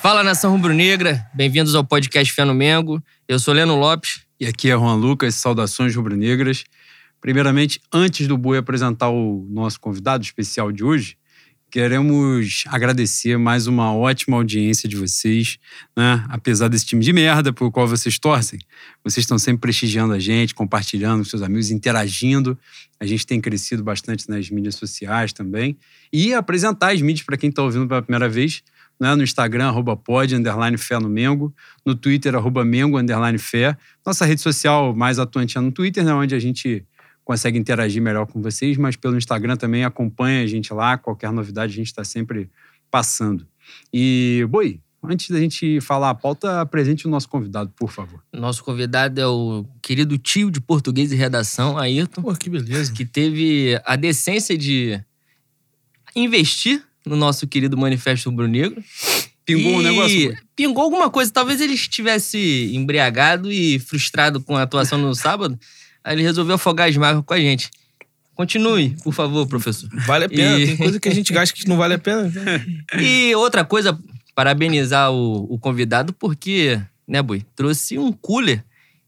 Fala nação rubro-negra, bem-vindos ao podcast Fé no Mengo. Eu sou Leno Lopes. E aqui é Juan Lucas, saudações rubro-negras. Primeiramente, antes do Boi apresentar o nosso convidado especial de hoje, queremos agradecer mais uma ótima audiência de vocês, né? Apesar desse time de merda por qual vocês torcem, vocês estão sempre prestigiando a gente, compartilhando com seus amigos, interagindo. A gente tem crescido bastante nas mídias sociais também. E apresentar as mídias para quem está ouvindo pela primeira vez né? no Instagram, arroba pod, underline fé no Mengo, no Twitter, arroba Mengo, underline fé. Nossa rede social mais atuante é no Twitter, né? onde a gente consegue interagir melhor com vocês, mas pelo Instagram também acompanha a gente lá, qualquer novidade a gente está sempre passando. E, Boi, antes da gente falar a pauta, apresente o nosso convidado, por favor. Nosso convidado é o querido tio de português e redação, Ayrton. Pô, que beleza. Que teve a decência de investir no nosso querido Manifesto Rubro Negro. Pingou um negócio? Pingou alguma coisa. Talvez ele estivesse embriagado e frustrado com a atuação no sábado. Aí ele resolveu afogar as mágoas com a gente. Continue, por favor, professor. Vale a pena. E... Tem coisa que a gente gasta que não vale a pena. e outra coisa, parabenizar o, o convidado, porque, né, Bui, trouxe um cooler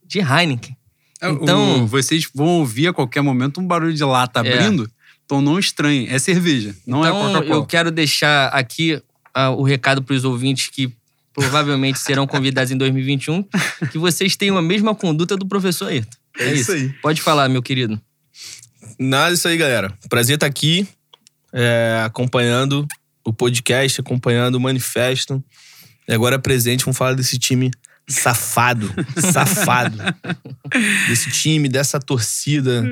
de Heineken. É, então, o, vocês vão ouvir a qualquer momento um barulho de lata é. abrindo. É. Então não estranhe, é cerveja, não é então, é Coca-Cola. Eu quero deixar aqui uh, o recado para os ouvintes que provavelmente serão convidados em 2021, que vocês tenham a mesma conduta do professor Ayrton. É, é isso aí. Pode falar, meu querido. Nada isso aí, galera. Prazer estar aqui, é, acompanhando o podcast, acompanhando o manifesto. E agora presente, vamos falar desse time safado, safado. desse time, dessa torcida,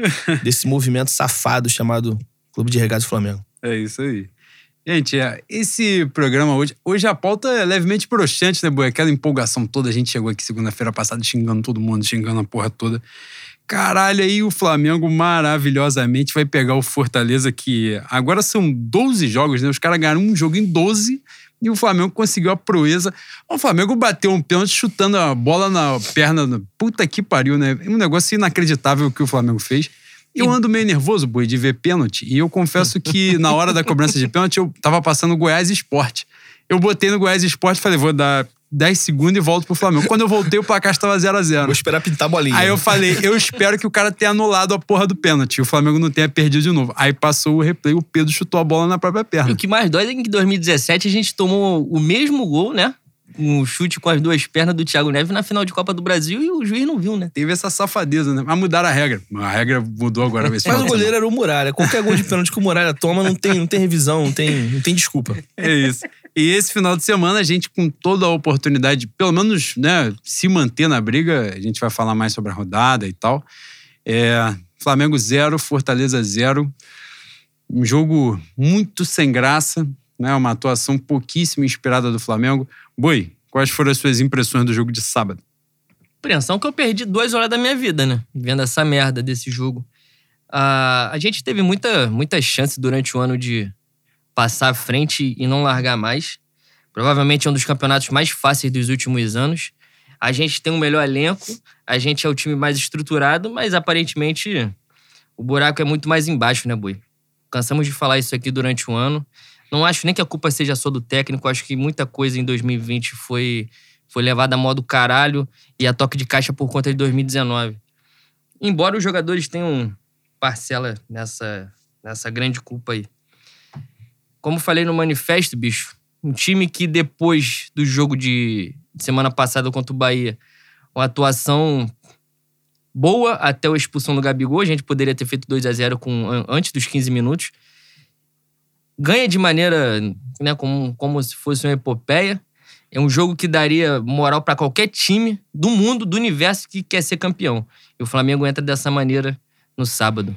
desse movimento safado chamado Clube de Regatas Flamengo. É isso aí. Gente, é, esse programa hoje. Hoje a pauta é levemente broxante, né, Boi? Aquela empolgação toda. A gente chegou aqui segunda-feira passada xingando todo mundo, xingando a porra toda. Caralho, aí o Flamengo maravilhosamente vai pegar o Fortaleza, que agora são 12 jogos, né? Os caras ganharam um jogo em 12 e o Flamengo conseguiu a proeza. O Flamengo bateu um pênalti chutando a bola na perna. Puta que pariu, né? Um negócio inacreditável que o Flamengo fez. Eu ando meio nervoso, Boi, de ver pênalti. E eu confesso que na hora da cobrança de pênalti eu tava passando Goiás Esporte. Eu botei no Goiás Esporte e falei, vou dar 10 segundos e volto pro Flamengo. Quando eu voltei, o placar estava 0x0. Vou esperar pintar a bolinha. Aí eu falei, eu espero que o cara tenha anulado a porra do pênalti. E o Flamengo não tenha perdido de novo. Aí passou o replay, o Pedro chutou a bola na própria perna. E o que mais dói é que em 2017 a gente tomou o mesmo gol, né? um chute com as duas pernas do Thiago Neves na final de Copa do Brasil e o juiz não viu, né? Teve essa safadeza, né? Mas mudaram a regra. A regra mudou agora. Mas o goleiro era o Muralha. Qualquer gol de pênalti que o Muralha toma não tem, não tem revisão, não tem, não tem desculpa. É isso. E esse final de semana, a gente, com toda a oportunidade, pelo menos, né, se manter na briga, a gente vai falar mais sobre a rodada e tal. É, Flamengo zero, Fortaleza zero. Um jogo muito sem graça, né? Uma atuação pouquíssimo inspirada do Flamengo. Boi, quais foram as suas impressões do jogo de sábado? Impressão que eu perdi duas horas da minha vida, né? Vendo essa merda desse jogo. Uh, a gente teve muita, muita chance durante o ano de passar à frente e não largar mais. Provavelmente é um dos campeonatos mais fáceis dos últimos anos. A gente tem um melhor elenco, a gente é o time mais estruturado, mas aparentemente o buraco é muito mais embaixo, né, Boi? Cansamos de falar isso aqui durante o ano. Não acho nem que a culpa seja só do técnico, acho que muita coisa em 2020 foi, foi levada a modo caralho e a toque de caixa por conta de 2019. Embora os jogadores tenham parcela nessa, nessa grande culpa aí. Como falei no manifesto, bicho, um time que depois do jogo de semana passada contra o Bahia, uma atuação boa até a expulsão do Gabigol, a gente poderia ter feito 2 a 0 com, antes dos 15 minutos ganha de maneira, né, como, como se fosse uma epopeia. É um jogo que daria moral para qualquer time do mundo, do universo que quer ser campeão. E o Flamengo entra dessa maneira no sábado.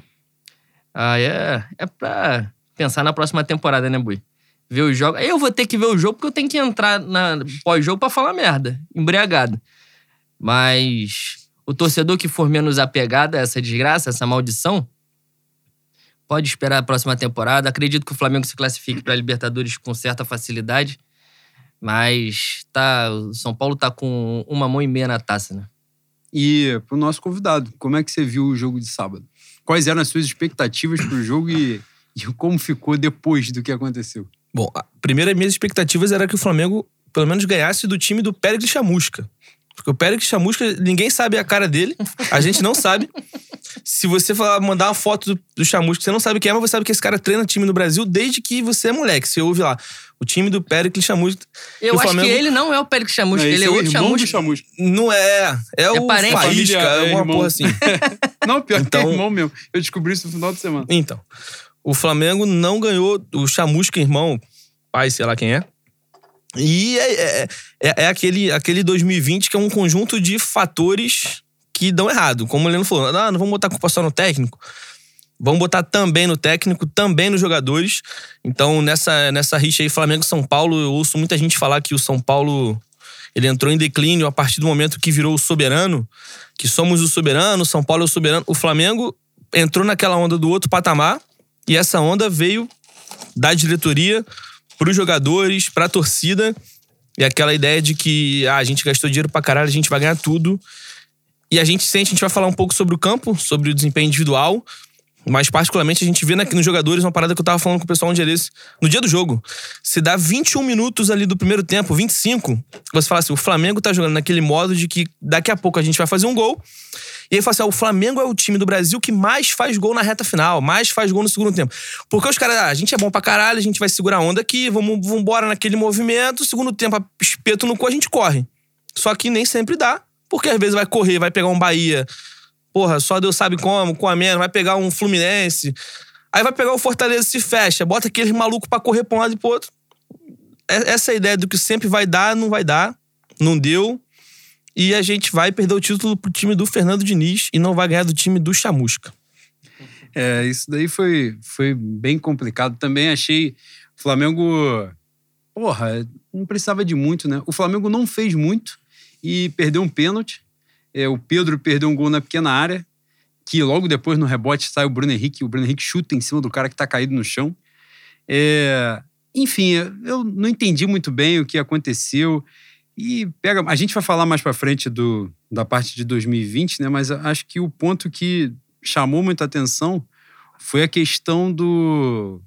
Ah, é, é pra pensar na próxima temporada, né, Bui? Ver o jogo. Eu vou ter que ver o jogo porque eu tenho que entrar na pós-jogo para falar merda, embriagado. Mas o torcedor que for menos apegado a essa desgraça, essa maldição, Pode esperar a próxima temporada. Acredito que o Flamengo se classifique para Libertadores com certa facilidade. Mas tá, o São Paulo tá com uma mão e meia na taça, né? E pro nosso convidado, como é que você viu o jogo de sábado? Quais eram as suas expectativas pro jogo e, e como ficou depois do que aconteceu? Bom, a primeira minhas expectativas era que o Flamengo pelo menos ganhasse do time do Pérez Chamusca. Porque o Pérez Chamusca, ninguém sabe a cara dele. A gente não sabe. Se você falar, mandar uma foto do, do Chamusca, você não sabe quem é, mas você sabe que esse cara treina time no Brasil desde que você é moleque. Você ouve lá, o time do Péricles Chamusca. Eu o acho Flamengo- que ele não é o Pérez Chamusca, Não, ele é o outro Chamusca. Chamusca. Não é. É, o parente? Faísca, Família, é alguma irmão. porra assim. Não, pior que Então- é irmão mesmo. Eu descobri isso no final de semana. Então, o Flamengo não ganhou o Chamusca, irmão, pai, sei lá quem é. E é, é, é- é aquele, aquele 2020 que é um conjunto de fatores que dão errado. Como o Heleno falou, ah, não vamos botar a culpa só no técnico. Vamos botar também no técnico, também nos jogadores. Então, nessa, nessa rixa aí, Flamengo-São Paulo, eu ouço muita gente falar que o São Paulo ele entrou em declínio a partir do momento que virou o soberano, que somos o soberano, São Paulo é o soberano. O Flamengo entrou naquela onda do outro patamar e essa onda veio da diretoria para os jogadores, para a torcida e aquela ideia de que ah, a gente gastou dinheiro pra caralho, a gente vai ganhar tudo. E a gente sente, a gente vai falar um pouco sobre o campo, sobre o desempenho individual, mas particularmente a gente vê na- nos jogadores uma parada que eu tava falando com o pessoal um dia desse. No dia do jogo, se dá 21 minutos ali do primeiro tempo, 25, você fala assim, o Flamengo tá jogando naquele modo de que daqui a pouco a gente vai fazer um gol. E aí fala assim, ah, o Flamengo é o time do Brasil que mais faz gol na reta final, mais faz gol no segundo tempo. Porque os caras, ah, a gente é bom pra caralho, a gente vai segurar a onda aqui, vamos, embora naquele movimento, segundo tempo, espeto no cu, a gente corre. Só que nem sempre dá, porque às vezes vai correr, vai pegar um Bahia, porra, só Deus sabe como, com a menos, vai pegar um Fluminense, aí vai pegar o Fortaleza se fecha, bota aqueles malucos pra correr pra um lado e pro outro. É- Essa é ideia do que sempre vai dar, não vai dar, não deu. E a gente vai perder o título pro time do Fernando Diniz e não vai ganhar do time do Chamusca. É, isso daí foi, foi bem complicado. Também achei o Flamengo. Porra, não precisava de muito, né? O Flamengo não fez muito e perdeu um pênalti. É, o Pedro perdeu um gol na pequena área, que logo depois no rebote sai o Bruno Henrique. O Bruno Henrique chuta em cima do cara que tá caído no chão. É, enfim, eu não entendi muito bem o que aconteceu. E pega, a gente vai falar mais pra frente do, da parte de 2020, né? Mas acho que o ponto que chamou muita atenção foi a questão do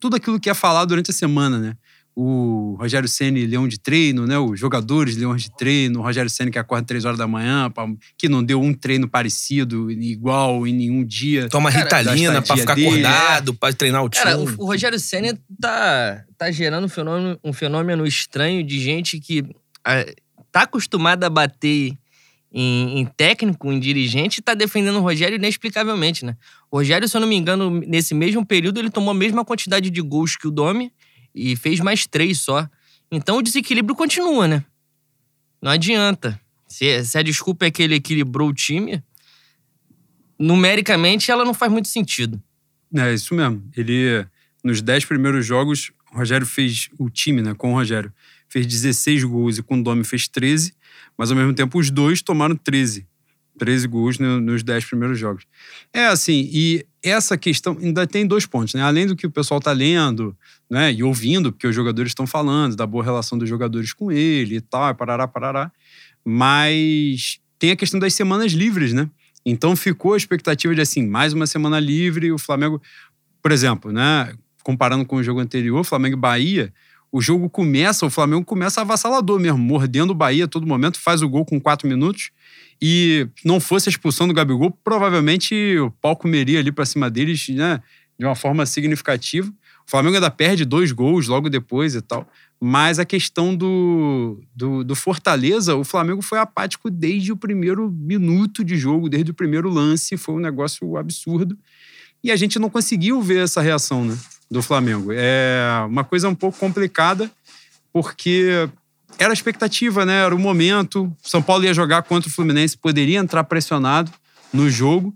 tudo aquilo que é falado durante a semana, né? O Rogério Ceni leão de treino, né? Os jogadores leões de treino, o Rogério Ceni que acorda três horas da manhã, pra- que não deu um treino parecido, igual em nenhum dia. Toma Cara, Ritalina estadia ficar dele, acordado, pra treinar o time. Cara, o, o Rogério Senna tá, tá gerando um fenômeno, um fenômeno estranho de gente que ah, tá acostumada a bater em, em técnico, em dirigente, e tá defendendo o Rogério inexplicavelmente, né? O Rogério, se eu não me engano, nesse mesmo período, ele tomou a mesma quantidade de gols que o Domi e fez mais três só. Então o desequilíbrio continua, né? Não adianta. Se, se a desculpa é que ele equilibrou o time, numericamente ela não faz muito sentido. É, isso mesmo. Ele, nos dez primeiros jogos, o Rogério fez, o time, né, com o Rogério, fez 16 gols e com o Domi fez 13, mas ao mesmo tempo os dois tomaram 13. 13 gols no- nos 10 primeiros jogos. É assim, e essa questão ainda tem dois pontos, né? Além do que o pessoal tá lendo, né, e ouvindo, porque os jogadores estão falando, da boa relação dos jogadores com ele e tal, parará, parará. Mas tem a questão das semanas livres, né? Então ficou a expectativa de assim, mais uma semana livre, o Flamengo, por exemplo, né, comparando com o jogo anterior, Flamengo e Bahia, o jogo começa, o Flamengo começa avassalador mesmo, mordendo o Bahia a todo momento, faz o gol com quatro minutos. E não fosse a expulsão do Gabigol, provavelmente o pau comeria ali pra cima deles, né? De uma forma significativa. O Flamengo ainda perde dois gols logo depois e tal. Mas a questão do, do, do Fortaleza, o Flamengo foi apático desde o primeiro minuto de jogo, desde o primeiro lance. Foi um negócio absurdo. E a gente não conseguiu ver essa reação né, do Flamengo. É uma coisa um pouco complicada, porque era a expectativa, né? Era o momento. São Paulo ia jogar contra o Fluminense, poderia entrar pressionado no jogo,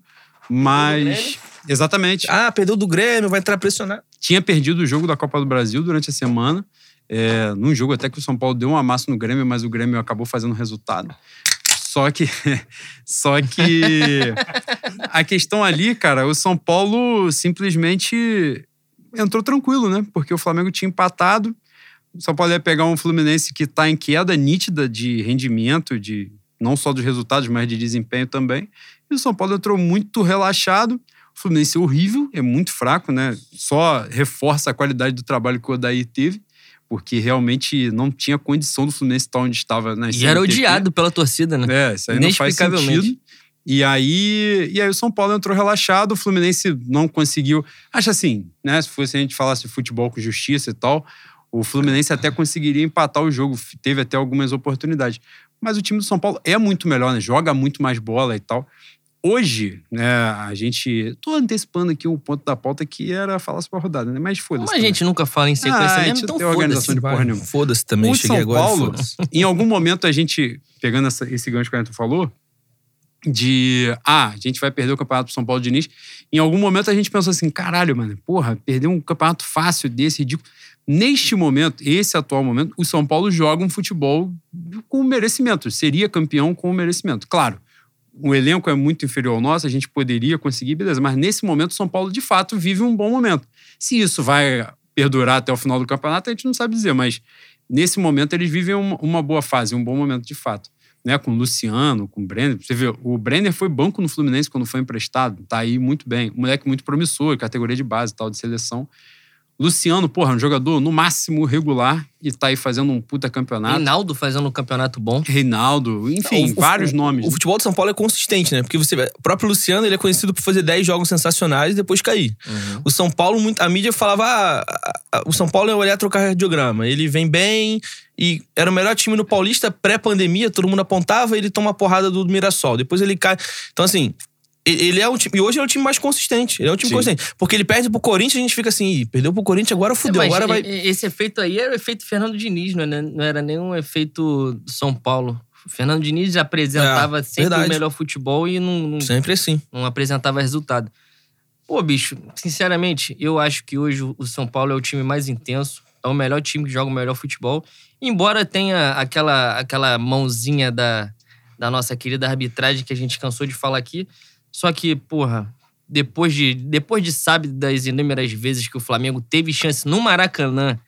mas. Exatamente. Ah, perdeu do Grêmio, vai entrar pressionado. Tinha perdido o jogo da Copa do Brasil durante a semana. É, num jogo até que o São Paulo deu um amasso no Grêmio, mas o Grêmio acabou fazendo resultado. Só que. Só que. A questão ali, cara, o São Paulo simplesmente entrou tranquilo, né? Porque o Flamengo tinha empatado. Paulo ia pegar um Fluminense que está em queda nítida de rendimento, de não só dos resultados, mas de desempenho também. E o São Paulo entrou muito relaxado. O Fluminense é horrível, é muito fraco, né? Só reforça a qualidade do trabalho que o Odair teve. porque realmente não tinha condição do Fluminense estar onde estava na E era odiado pela torcida, né? É, isso aí não faz sentido. E aí, e aí o São Paulo entrou relaxado, o Fluminense não conseguiu. Acho assim, né? Se fosse a gente falasse de futebol com justiça e tal, o Fluminense até conseguiria empatar o jogo, teve até algumas oportunidades. Mas o time do São Paulo é muito melhor, né? Joga muito mais bola e tal. Hoje, né, a gente. Tô antecipando aqui um ponto da pauta que era falar sobre a rodada, né? Mas foda-se. Mas a também. gente nunca fala em sequência Ah, a mesmo, gente então tem organização de porra nenhuma. Foda-se também, O cheguei São agora. Paulo, em algum momento a gente, pegando essa- esse gancho que o Neto falou, de ah, a gente vai perder o campeonato pro São Paulo Diniz. Em algum momento a gente pensou assim: caralho, mano, porra, perder um campeonato fácil desse, ridículo. Neste momento, esse atual momento, o São Paulo joga um futebol com merecimento. Seria campeão com merecimento. Claro, o elenco é muito inferior ao nosso, a gente poderia conseguir, beleza. Mas nesse momento, o São Paulo, de fato, vive um bom momento. Se isso vai perdurar até o final do campeonato, a gente não sabe dizer, mas nesse momento eles vivem uma, uma boa fase, um bom momento de fato. Né, com o Luciano, com o Brenner. Você vê, o Brenner foi banco no Fluminense quando foi emprestado. Tá aí muito bem. Um moleque muito promissor, categoria de base tal, de seleção. Luciano, porra, um jogador no máximo regular e tá aí fazendo um puta campeonato. Reinaldo fazendo um campeonato bom. Reinaldo, enfim, O- vários o- nomes. O futebol de São Paulo é consistente, né? Porque você, o próprio Luciano ele é conhecido por fazer 10 jogos sensacionais e depois cair. O São Paulo, a mídia falava: ah, o São Paulo é o eletrocardiograma. Ele vem bem e era o melhor time no Paulista pré-pandemia, todo mundo apontava, ele toma a porrada do Mirassol. Depois ele cai. Então, assim. Ele- é o time. E hoje é o time mais consistente. Ele é um time Sim. consistente. Porque ele perde pro Corinthians, a gente fica assim, perdeu pro Corinthians, agora fudeu. Mas Agora vai. Esse efeito aí era o efeito Fernando Diniz, não era, não era nenhum efeito do São Paulo. O Fernando Diniz apresentava É, sempre verdade. o melhor futebol e não, não, Sempre assim. não apresentava resultado. Pô, bicho, sinceramente, eu acho que hoje o São Paulo é o time mais intenso, é o melhor time que joga o melhor futebol. Embora tenha aquela, aquela mãozinha da, da nossa querida arbitragem que a gente cansou de falar aqui. Só que, porra, depois de, depois de sabe das inúmeras vezes que o Flamengo teve chance no Maracanã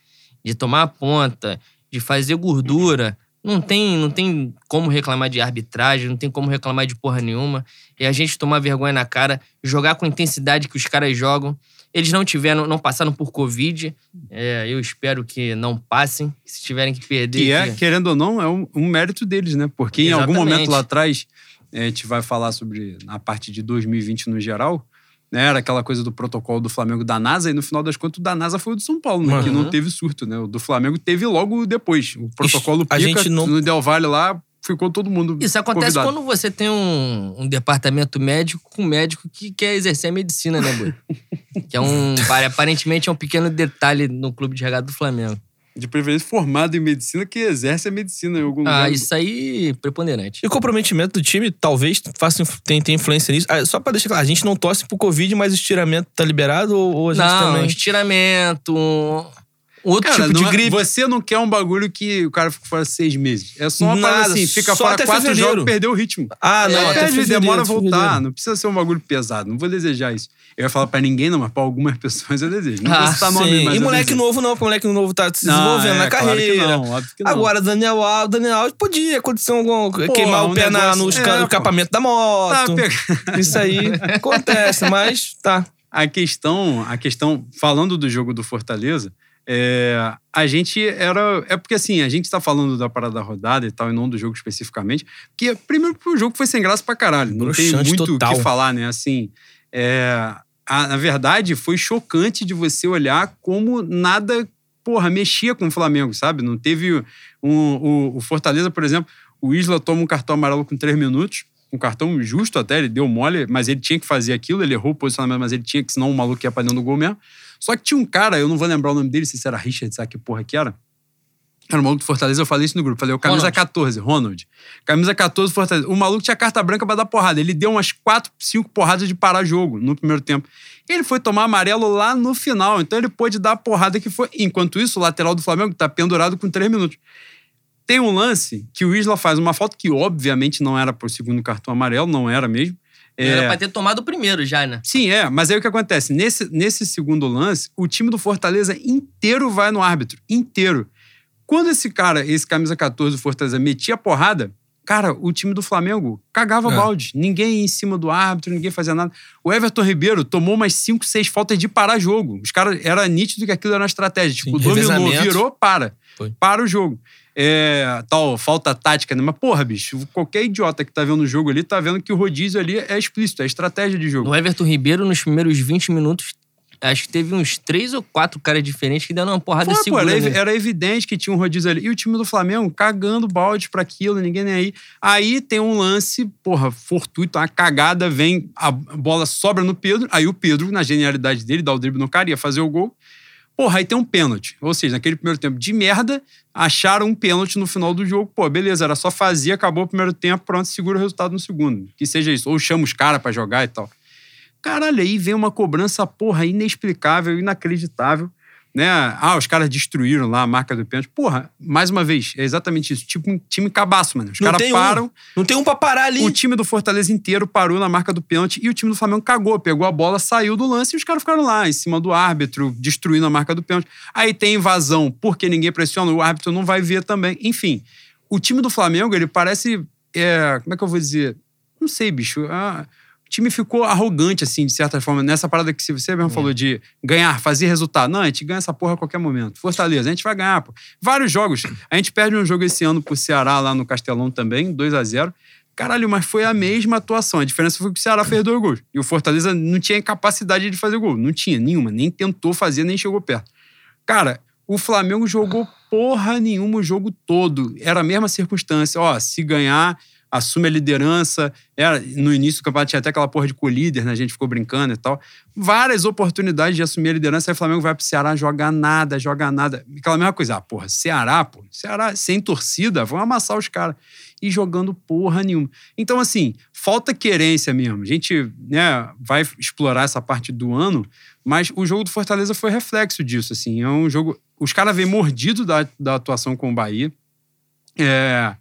de tomar a ponta, de fazer gordura, não tem, não tem como reclamar de arbitragem, não tem como reclamar de porra nenhuma. E a gente tomar vergonha na cara, jogar com a intensidade que os caras jogam. Eles não tiveram, não passaram por Covid. É, eu espero que não passem. Se tiverem que perder. Que é, que- querendo ou não, é um, um mérito deles, né? Porque em algum Exatamente. momento lá atrás, a gente vai falar sobre a parte de 2020 no geral, né? Era aquela coisa do protocolo do Flamengo da NASA, e no final das contas, o da NASA foi o do São Paulo, né? Que Uhum. não teve surto, né? O do Flamengo teve logo depois. O protocolo a pica, gente não- no Del Valle lá, ficou todo mundo Isso acontece convidado. quando você tem um, um departamento médico com um médico que quer exercer a medicina, né, Boi? que é um. Aparentemente é um pequeno detalhe no clube de regata do Flamengo. De preferência formado em medicina, que exerce a medicina em algum Ah, lugar. isso aí preponderante. E o comprometimento do time talvez faça, tenha, tenha influência nisso. Ah, só pra deixar claro, a gente não torce pro Covid, mas o estiramento tá liberado ou, ou a gente Não, também. estiramento. Outro Cara, tipo de não é- gripe. você não quer um bagulho que o cara fica fora seis meses. É só uma Nada, parada assim, fica fora quatro fevereiro. jogos, perdeu o ritmo. Ah, não, É, até Às vezes fevereiro, demora a fevereiro. voltar, não precisa ser um bagulho pesado. Não vou desejar isso. Eu ia falar pra ninguém, não, mas pra algumas pessoas eu desejo. Não Ah, vou citar nome, mas E moleque novo não, porque o moleque novo tá se Não, desenvolvendo é, na claro carreira. não, óbvio que não. Agora, Daniel Alves, Daniel Alves podia acontecer algum. queimar um o pé na, no é, pô. escapamento da Tá, moto. pega- Isso aí acontece, mas tá. a questão, a questão, falando do jogo do Fortaleza, é, a gente era. É porque assim, a gente tá falando da parada da rodada e tal, e não do jogo especificamente. Porque, primeiro, o jogo foi sem graça pra caralho. Não tem Broxante muito o que falar, né? Assim, é, a- na verdade, foi chocante de você olhar como nada, porra, mexia com o Flamengo, sabe? Não teve. Um, o, o Fortaleza, por exemplo, o Isla toma um cartão amarelo com três minutos. Um cartão justo até, ele deu mole, mas ele tinha que fazer aquilo, ele errou o posicionamento, mas ele tinha que, senão o maluco ia pra dentro do gol mesmo. Só que tinha um cara, eu não vou lembrar o nome dele, se era Richard, sabe que porra que era? Era o maluco do Fortaleza, eu falei isso no grupo. Falei, o camisa Ronald. 14, Ronald. Camisa 14, Fortaleza. O maluco tinha carta branca pra dar porrada. Ele deu umas 4, 5 porradas de parar jogo no primeiro tempo. Ele foi tomar amarelo lá no final. Então ele pôde dar a porrada que foi. Enquanto isso, o lateral do Flamengo tá pendurado com 3 minutos. Tem um lance que o Isla faz uma falta que, obviamente, não era pro segundo cartão amarelo, não era mesmo. É, Era pra ter tomado o primeiro já, né? Sim, é. Mas aí o que acontece? Nesse, nesse segundo lance, o time do Fortaleza inteiro vai no árbitro. Inteiro. Quando esse cara, esse camisa 14 do Fortaleza, metia a porrada, Cara, o time do Flamengo cagava É. balde. Ninguém ia em cima do árbitro, ninguém fazia nada. O Everton Ribeiro tomou umas 5, 6 faltas de parar jogo. Os caras, era nítido que aquilo era uma estratégia. Tipo, Sim, dominou, virou, para. Foi. Para o jogo. É, tal, falta tática, né? Mas, porra, bicho, qualquer idiota que tá vendo o jogo ali tá vendo que o rodízio ali é explícito, é estratégia de jogo. No Everton Ribeiro, nos primeiros 20 minutos, acho que teve uns três ou quatro caras diferentes que deram uma porrada Foi, pô, segura. era, evi- né? era evidente que tinha um rodízio ali. E o time do Flamengo cagando balde pra aquilo, ninguém nem aí. Aí tem um lance, porra, fortuito, uma cagada, vem, a bola sobra no Pedro. Aí o Pedro, na genialidade dele, dá o drible no cara, ia fazer o gol. Porra, aí tem um pênalti. Ou seja, naquele primeiro tempo de merda, acharam um pênalti no final do jogo. Pô, beleza, era só fazer, acabou o primeiro tempo, pronto, segura o resultado no segundo. Que seja isso. Ou chama os caras pra jogar e tal. Caralho, aí vem uma cobrança, porra, inexplicável, inacreditável. Né? Ah, os caras destruíram lá a marca do pênalti. Porra, mais uma vez, é exatamente isso. Tipo um time cabaço, mano. Os caras tem um. param, Não tem um pra parar ali. o time do Fortaleza inteiro parou na marca do pênalti e o time do Flamengo cagou, pegou a bola, saiu do lance e os caras ficaram lá, em cima do árbitro, destruindo a marca do pênalti. Aí tem invasão, porque ninguém pressiona, o árbitro não vai ver também. Enfim, o time do Flamengo, ele parece. é, como é que eu vou dizer? Não sei, bicho. ah, o time ficou arrogante, assim, de certa forma, nessa parada que você mesmo falou de ganhar, fazer resultado. Não, a gente ganha essa porra a qualquer momento. Fortaleza, a gente vai ganhar, pô. Vários jogos. A gente perde um jogo esse ano pro Ceará lá no Castelão também, 2 a 0 Caralho, mas foi a mesma atuação. A diferença foi que o Ceará fez dois gols. E o Fortaleza não tinha capacidade de fazer gol. Não tinha nenhuma. Nem tentou fazer, nem chegou perto. Cara, o Flamengo jogou porra nenhuma o jogo todo. Era a mesma circunstância. Ó, se ganhar, assume a liderança. Era, no início do campeonato tinha até aquela porra de co-líder, né? A gente ficou brincando e tal. Várias oportunidades de assumir a liderança. Aí o Flamengo vai pro Ceará, joga nada, joga nada. Aquela mesma coisa. Ah, porra, Ceará, pô. Ceará sem torcida, vão amassar os caras. E jogando porra nenhuma. Então, assim, falta querência mesmo. A gente né, vai explorar essa parte do ano, mas o jogo do Fortaleza foi reflexo disso, assim. É um jogo... Os caras vêm mordido da, da atuação com o Bahia. É,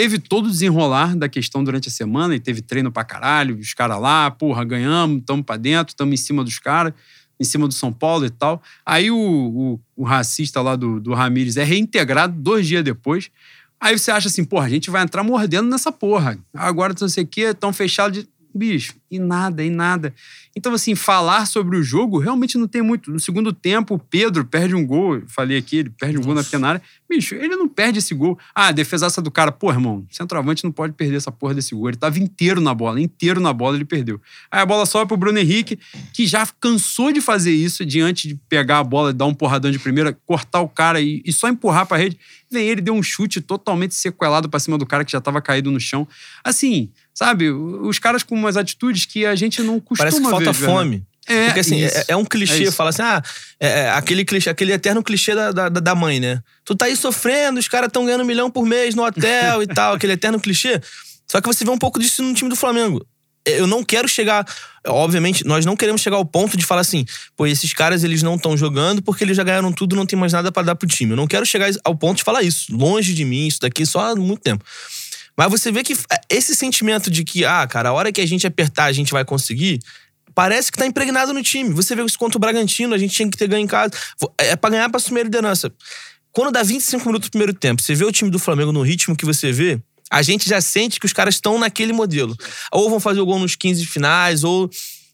teve todo o desenrolar da questão durante a semana e teve treino pra caralho, os caras lá, porra, ganhamos, tamo pra dentro, tamo em cima dos caras, em cima do São Paulo e tal. Aí o, o, o racista lá do, do Ramires é reintegrado dois dias depois. Aí você acha assim, porra, a gente vai entrar mordendo nessa porra. Agora não sei o quê, tão fechado de. Bicho, e nada, e nada. Então, assim, falar sobre o jogo realmente não tem muito. No segundo tempo, o Pedro perde um gol. Falei aqui, ele perde um gol na pequena área. Bicho, ele não perde esse gol. Ah, a defesaça do cara. Pô, irmão, centroavante não pode perder essa porra desse gol. Ele tava inteiro na bola, inteiro na bola, ele perdeu. Aí a bola sobe pro Bruno Henrique, que já cansou de fazer isso diante de pegar a bola, dar um porradão de primeira, cortar o cara e, e só empurrar pra rede. Vem ele, deu um chute totalmente sequelado pra cima do cara que já tava caído no chão. Assim, sabe, os caras com umas atitudes que a gente não costuma Parece que falta verdade. fome. É, Porque assim, é, é um clichê É falar assim, ah, é, é aquele clichê, aquele eterno clichê da, da, da mãe, né? Tu tá aí sofrendo, os caras estão ganhando um milhão por mês no hotel e tal, aquele eterno clichê. Só que você vê um pouco disso no time do Flamengo. Eu não quero chegar. Obviamente, nós não queremos chegar ao ponto de falar assim, pô, esses caras eles não estão jogando porque eles já ganharam tudo, não tem mais nada pra dar pro time. Eu não quero chegar ao ponto de falar isso. Longe de mim, isso daqui só há muito tempo. Mas você vê que esse sentimento de que, ah, cara, a hora que a gente apertar, a gente vai conseguir, parece que tá impregnado no time. Você vê isso contra o Bragantino, a gente tinha que ter ganho em casa. É pra ganhar pra assumir a liderança. Quando dá 25 minutos do primeiro tempo, você vê o time do Flamengo no ritmo que você vê, a gente já sente que os caras estão naquele modelo. Ou vão fazer o gol nos 15 finais, ou.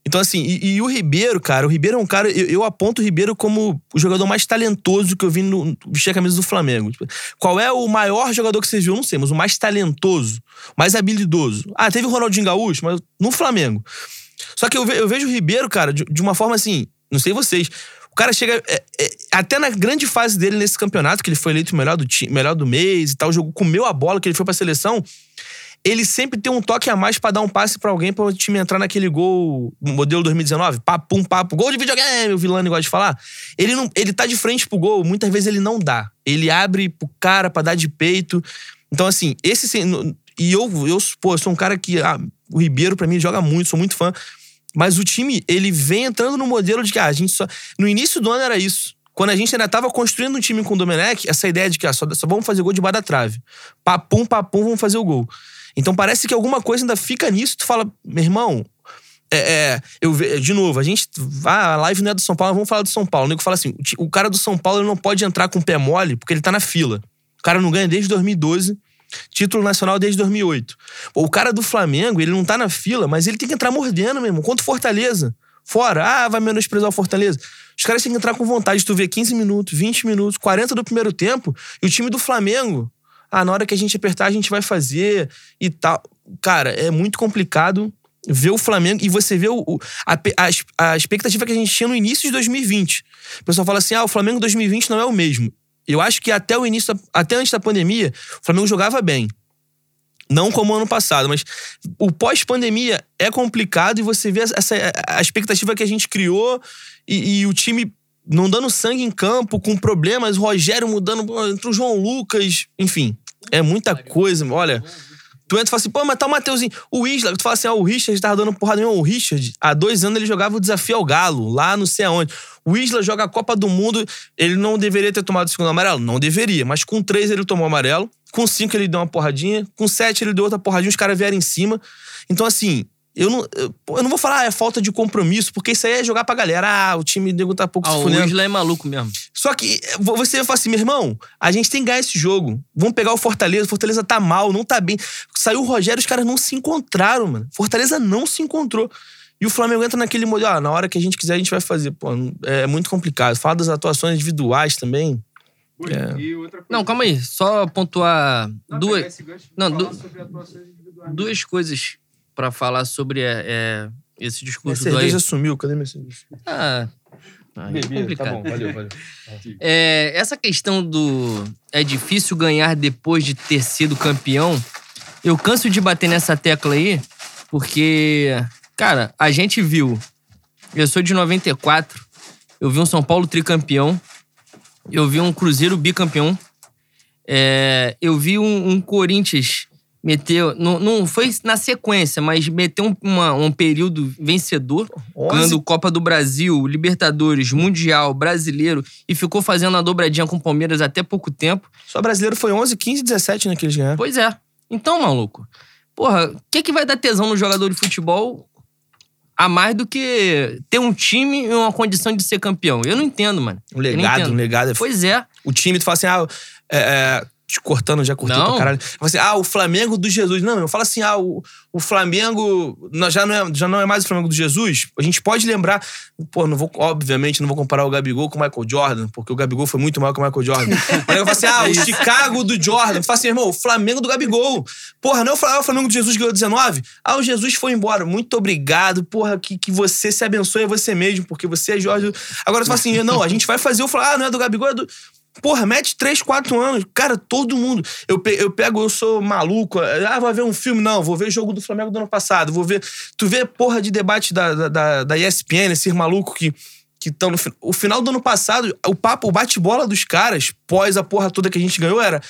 Então, assim, e, e o Ribeiro, cara, o Ribeiro é um cara. Eu, eu, aponto o Ribeiro como o jogador mais talentoso que eu vi no, vestir a camisa do Flamengo. Tipo, qual é o maior jogador que você viu? Não sei, mas o mais talentoso, mais habilidoso. Ah, teve o Ronaldinho Gaúcho, mas no Flamengo. Só que eu, ve, eu vejo o Ribeiro, cara, de, de, uma forma assim, não sei vocês. O cara chega. É, é, até na grande fase dele nesse campeonato, que ele foi eleito o melhor do, time, melhor do mês e tal, jogou, comeu a bola, que ele foi pra seleção ele sempre tem um toque a mais para dar um passe para alguém para o time entrar naquele gol modelo 2019, papum, papo, gol de videogame, o Vilani gosta de falar. Ele não, ele tá de frente pro gol, muitas vezes ele não dá. Ele abre pro cara para dar de peito. Então assim, esse e eu eu, pô, eu sou um cara que ah, o Ribeiro para mim joga muito, sou muito fã. Mas o time, ele vem entrando no modelo de que ah, a gente só no início do ano era isso. Quando a gente ainda tava construindo um time com o Domenech, essa ideia de que ah, só, só vamos fazer gol de baixo da trave. Papum, papum, vamos fazer o gol. Então parece que alguma coisa ainda fica nisso. Tu fala, meu irmão, é, é, eu de novo, a gente vai, a live não é do São Paulo, vamos falar do São Paulo. O nego fala assim: o cara do São Paulo ele não pode entrar com o pé mole porque ele tá na fila. O cara não ganha desde 2012. título nacional desde 2008. Pô, o cara do Flamengo, ele não tá na fila, mas ele tem que entrar mordendo mesmo. Quanto Fortaleza. Fora. Ah, vai menosprezar o Fortaleza. Os caras têm que entrar com vontade. Tu vê 15 minutos, 20 minutos, 40 do primeiro tempo. E o time do Flamengo, ah, na hora que a gente apertar, a gente vai fazer e tal. Cara, é muito complicado ver o Flamengo e você vê o, a, a, a, expectativa que a gente tinha no início de 2020. O pessoal fala assim: ah, o Flamengo 2020 não é o mesmo. Eu acho que até o início, até antes da pandemia, o Flamengo jogava bem. Não como ano passado, mas o pós-pandemia é complicado e você vê essa, a expectativa que a gente criou e, e, o time não dando sangue em campo, com problemas, o Rogério mudando entre o João Lucas, enfim. É muita coisa. Olha, Tu entra e fala assim, pô, mas tá o Mateuzinho. O Isla, tu fala assim, ah, o Richard tava dando porrada nenhuma. O Richard, há dois anos ele jogava o desafio ao Galo, lá não sei aonde. O Isla joga a Copa do Mundo, ele não deveria ter tomado o segundo amarelo? Não deveria, mas com três ele tomou amarelo, com cinco ele deu uma porradinha, com sete ele deu outra porradinha, os caras vieram em cima. Então, assim, eu não, eu não vou falar, ah, é falta de compromisso, porque isso aí é jogar pra galera. Ah, o time nego tá pouco ah, se fudendo. O Isla é maluco mesmo. Só que você fala assim, meu irmão, a gente tem que ganhar esse jogo. Vamos pegar o Fortaleza. O Fortaleza tá mal, não tá bem. Saiu o Rogério, os caras não se encontraram, mano. Fortaleza não se encontrou. E o Flamengo entra naquele modelo, ah, na hora que a gente quiser, a gente vai fazer. Pô, é muito complicado. Fala das atuações individuais também. É. Não, calma aí. Só pontuar não, duas. Não, du... duas coisas para falar sobre é, é, esse discurso minha do cerveja sumiu, cadê minha cerveja? Ah, ah é complicado. Tá bom, valeu, valeu. É, essa questão do é difícil ganhar depois de ter sido campeão, eu canso de bater nessa tecla aí, porque, cara, a gente viu. Eu sou de 94, eu vi um São Paulo tricampeão, eu vi um Cruzeiro bicampeão, é, eu vi um, um Corinthians meteu. Não, não foi na sequência, mas meteu um, uma, um período vencedor, 11. ganhando Copa do Brasil, Libertadores, Mundial, Brasileiro, e ficou fazendo a dobradinha com o Palmeiras até pouco tempo. Só brasileiro foi 11, 15, 17 naqueles ganharam. Pois é. Então, maluco, porra, o que, que vai dar tesão no jogador de futebol a mais do que ter um time e uma condição de ser campeão? Eu não entendo, mano. Um legado, um legado. É pois é. O time, tu fala assim, ah, é, é te cortando, já cortei não. pra caralho. Fala assim, ah, o Flamengo do Jesus. Não, eu falo assim, ah, o, o Flamengo já não, é, já não é mais o Flamengo do Jesus. A gente pode lembrar, pô, não vou, obviamente, não vou comparar o Gabigol com o Michael Jordan, porque o Gabigol foi muito maior que o Michael Jordan. Mas eu falo assim, ah, o Chicago do Jordan. Fala assim, irmão, o Flamengo do Gabigol. Porra, não é o Flamengo do Jesus que ganhou 19? Ah, o Jesus foi embora. Muito obrigado, porra, que, que você se abençoe a você mesmo, porque você é Jorge. Agora tu fala assim, não, a gente vai fazer o Flamengo. Ah, não é do Gabigol, é do. Porra, mete 3, 4 anos. Cara, todo mundo. Eu, pe eu pego, eu sou maluco. Ah, vou ver um filme. Não, vou ver jogo do Flamengo do ano passado. Vou ver. Tu vê porra de debate da, da, da ESPN, esses malucos que que estão no o final do ano passado, o papo, o bate-bola dos caras, pós a porra toda que a gente ganhou, era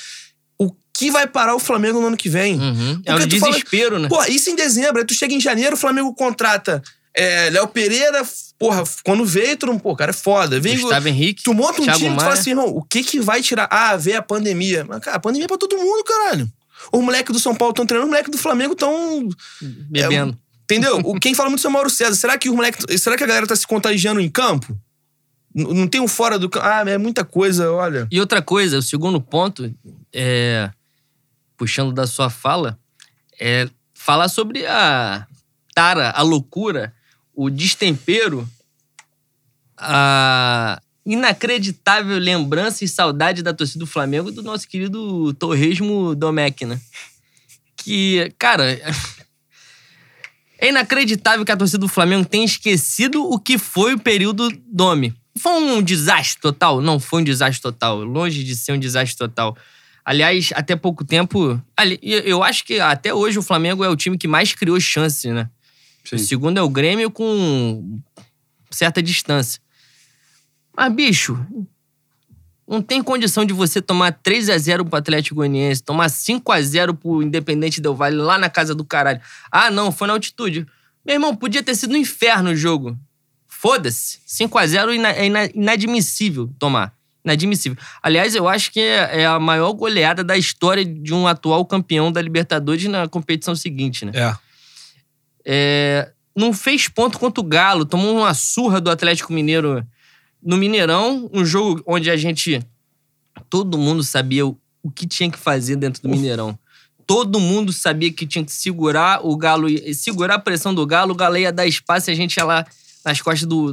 o que vai parar o Flamengo no ano que vem. Uhum. É o desespero, fala, né? Pô, isso em dezembro. Aí tu chega em janeiro, o Flamengo contrata é, Léo Pereira, porra, quando veio, tu não, pô, cara, é foda. Vem, Gustavo Henrique. Tu monta um Thiago time e tu fala assim, irmão, o que que vai tirar? Ah, veio a pandemia. Mas, cara, a pandemia é pra todo mundo, caralho. Os moleques do São Paulo estão treinando, os moleques do Flamengo estão. Bebendo. É, entendeu? Quem fala muito é o Mauro César. Será que os moleques. Será que a galera tá se contagiando em campo? Não tem um fora do campo. Ah, é muita coisa, olha. E outra coisa, o segundo ponto, é, puxando da sua fala, é falar sobre a tara, a loucura o destempero, a inacreditável lembrança e saudade da torcida do Flamengo do nosso querido Torresmo Domecq, né? Que, cara, é inacreditável que a torcida do Flamengo tenha esquecido o que foi o período Domi. Foi um desastre total? Não foi um desastre total. Longe de ser um desastre total. Aliás, até pouco tempo. Eu acho que até hoje o Flamengo é o time que mais criou chances, né? Sim. O segundo é o Grêmio com certa distância. Mas, bicho, não tem condição de você tomar 3 a 0 pro Atlético Goianiense, tomar 5 a 0 pro Independente Del Vale lá na casa do caralho. Ah, não, foi na altitude. Meu irmão, podia ter sido um inferno o jogo. Foda-se. 5 a 0 é inadmissível tomar. Inadmissível. Aliás, eu acho que é, a maior goleada da história de um atual campeão da Libertadores na competição seguinte, né? É. É, não fez ponto contra o Galo, tomou uma surra do Atlético Mineiro no Mineirão, um jogo onde a gente. Todo mundo sabia o, o que tinha que fazer dentro do Mineirão. Todo mundo sabia que tinha que segurar o Galo, segurar a pressão do Galo, o Galo ia dar espaço e a gente ia lá nas costas do.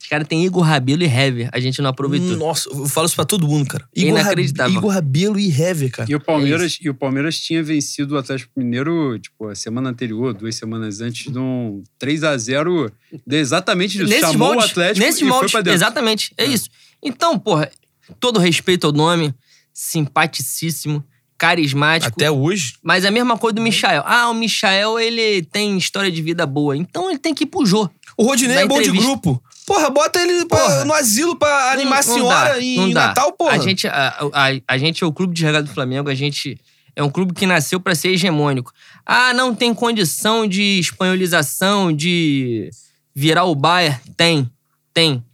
Os caras têm Igor Rabelo e Hever. A gente não aproveitou. Nossa, eu falo isso pra todo mundo, cara. Igor Inacreditável. Igor Rabelo e Hever, cara. E o Palmeiras, e o Palmeiras tinha vencido o Atlético Mineiro, tipo, a semana anterior, duas semanas antes, de um 3 a 0 de exatamente disso. Nesses Chamou moldes, o Atlético nesses e foi moldes, pra dentro. Exatamente, é, isso. Então, porra, todo respeito ao nome, simpaticíssimo, carismático. Até hoje. Mas é a mesma coisa do Michael. Ah, o Michael, ele tem história de vida boa. Então ele tem que ir pro Jô. O Rodinei é bom de grupo. Porra, bota ele pra- Porra. no asilo pra animar a senhora dá, em. Natal, porra. A gente, a, a, a gente é o clube de regado do Flamengo, a gente é um clube que nasceu pra ser hegemônico. Ah, não tem condição de espanholização, de virar o Bayern? Tem, tem.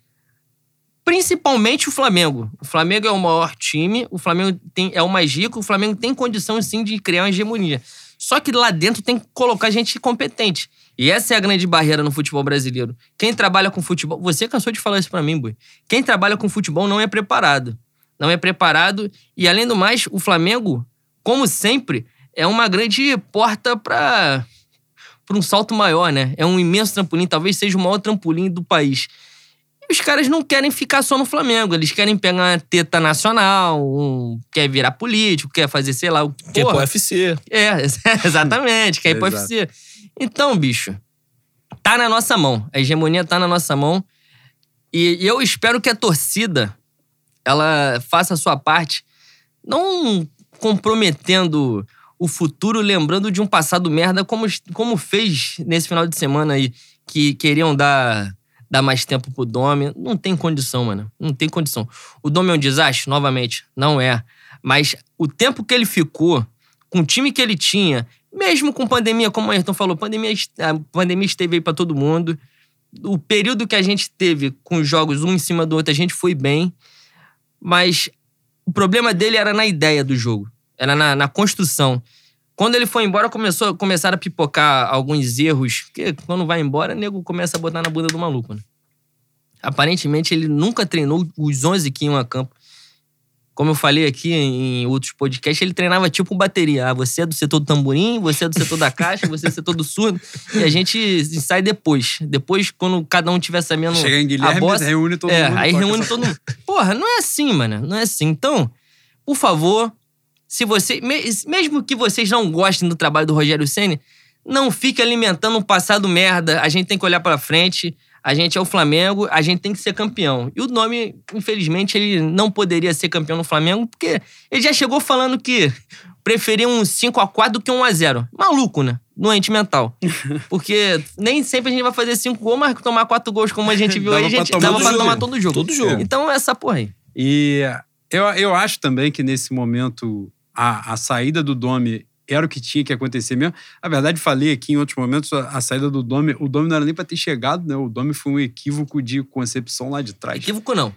Principalmente o Flamengo. O Flamengo é o maior time, o Flamengo tem, é o mais rico, o Flamengo tem condição sim de criar uma hegemonia. Só que lá dentro tem que colocar gente competente. E essa é a grande barreira no futebol brasileiro. Quem trabalha com futebol. Você cansou de falar isso pra mim, Bui. Quem trabalha com futebol não é preparado. Não é preparado. E além do mais, o Flamengo, como sempre, é uma grande porta pra para um salto maior, né? É um imenso trampolim, talvez seja o maior trampolim do país. E os caras não querem ficar só no Flamengo, eles querem pegar uma teta nacional, um- quer virar político, quer fazer, sei lá, o Que é pro. UFC. É, exatamente, quer ir pro. UFC. Então, bicho, tá na nossa mão. A hegemonia tá na nossa mão. E, eu espero que a torcida ela faça a sua parte, não comprometendo o futuro, lembrando de um passado merda, como, como fez nesse final de semana aí, que queriam dar, dar mais tempo pro Domi. Não tem condição, mano. Não tem condição. O Domi é um desastre? Novamente, não é. Mas o tempo que ele ficou, com o time que ele tinha, mesmo com pandemia, como o Ayrton falou, pandemia, a pandemia esteve aí pra todo mundo. O período que a gente teve com os jogos um em cima do outro, a gente foi bem. Mas o problema dele era na ideia do jogo. Era na, na construção. Quando ele foi embora, começou, começaram a pipocar alguns erros. Porque quando vai embora, o nego começa a botar na bunda do maluco, né? Aparentemente, ele nunca treinou os 11 que iam a campo. Como eu falei aqui em outros podcasts, ele treinava tipo bateria. Ah, você é do setor do tamborim, você é do setor da caixa, você é do setor do surdo. E a gente sai depois. Depois, quando cada um tiver sabendo Chega em a Guilherme, bosta, reúne todo é, mundo. aí reúne essa- todo mundo. Porra, não é assim, mano. Não é assim. Então, por favor, se você. me- Mesmo que vocês não gostem do trabalho do Rogério Senna, não fique alimentando um passado merda. A gente tem que olhar pra frente. A gente é o Flamengo, a gente tem que ser campeão. E o nome, infelizmente, ele não poderia ser campeão no Flamengo, porque ele já chegou falando que preferia um 5x4 do que um 1x0. Maluco, né? Doente mental. Porque nem sempre a gente vai fazer 5 gols, mas tomar 4 gols, como a gente viu aí, a gente dava pra jogo. tomar todo jogo. Todo jogo. Então, essa porra aí. E eu, eu acho também que nesse momento a, a saída do Domi era o que tinha que acontecer mesmo. Na verdade, falei aqui em outros momentos, a, a saída do Domi, o Domi não era nem pra ter chegado, né? O Domi foi um equívoco de concepção lá de trás. Equívoco não.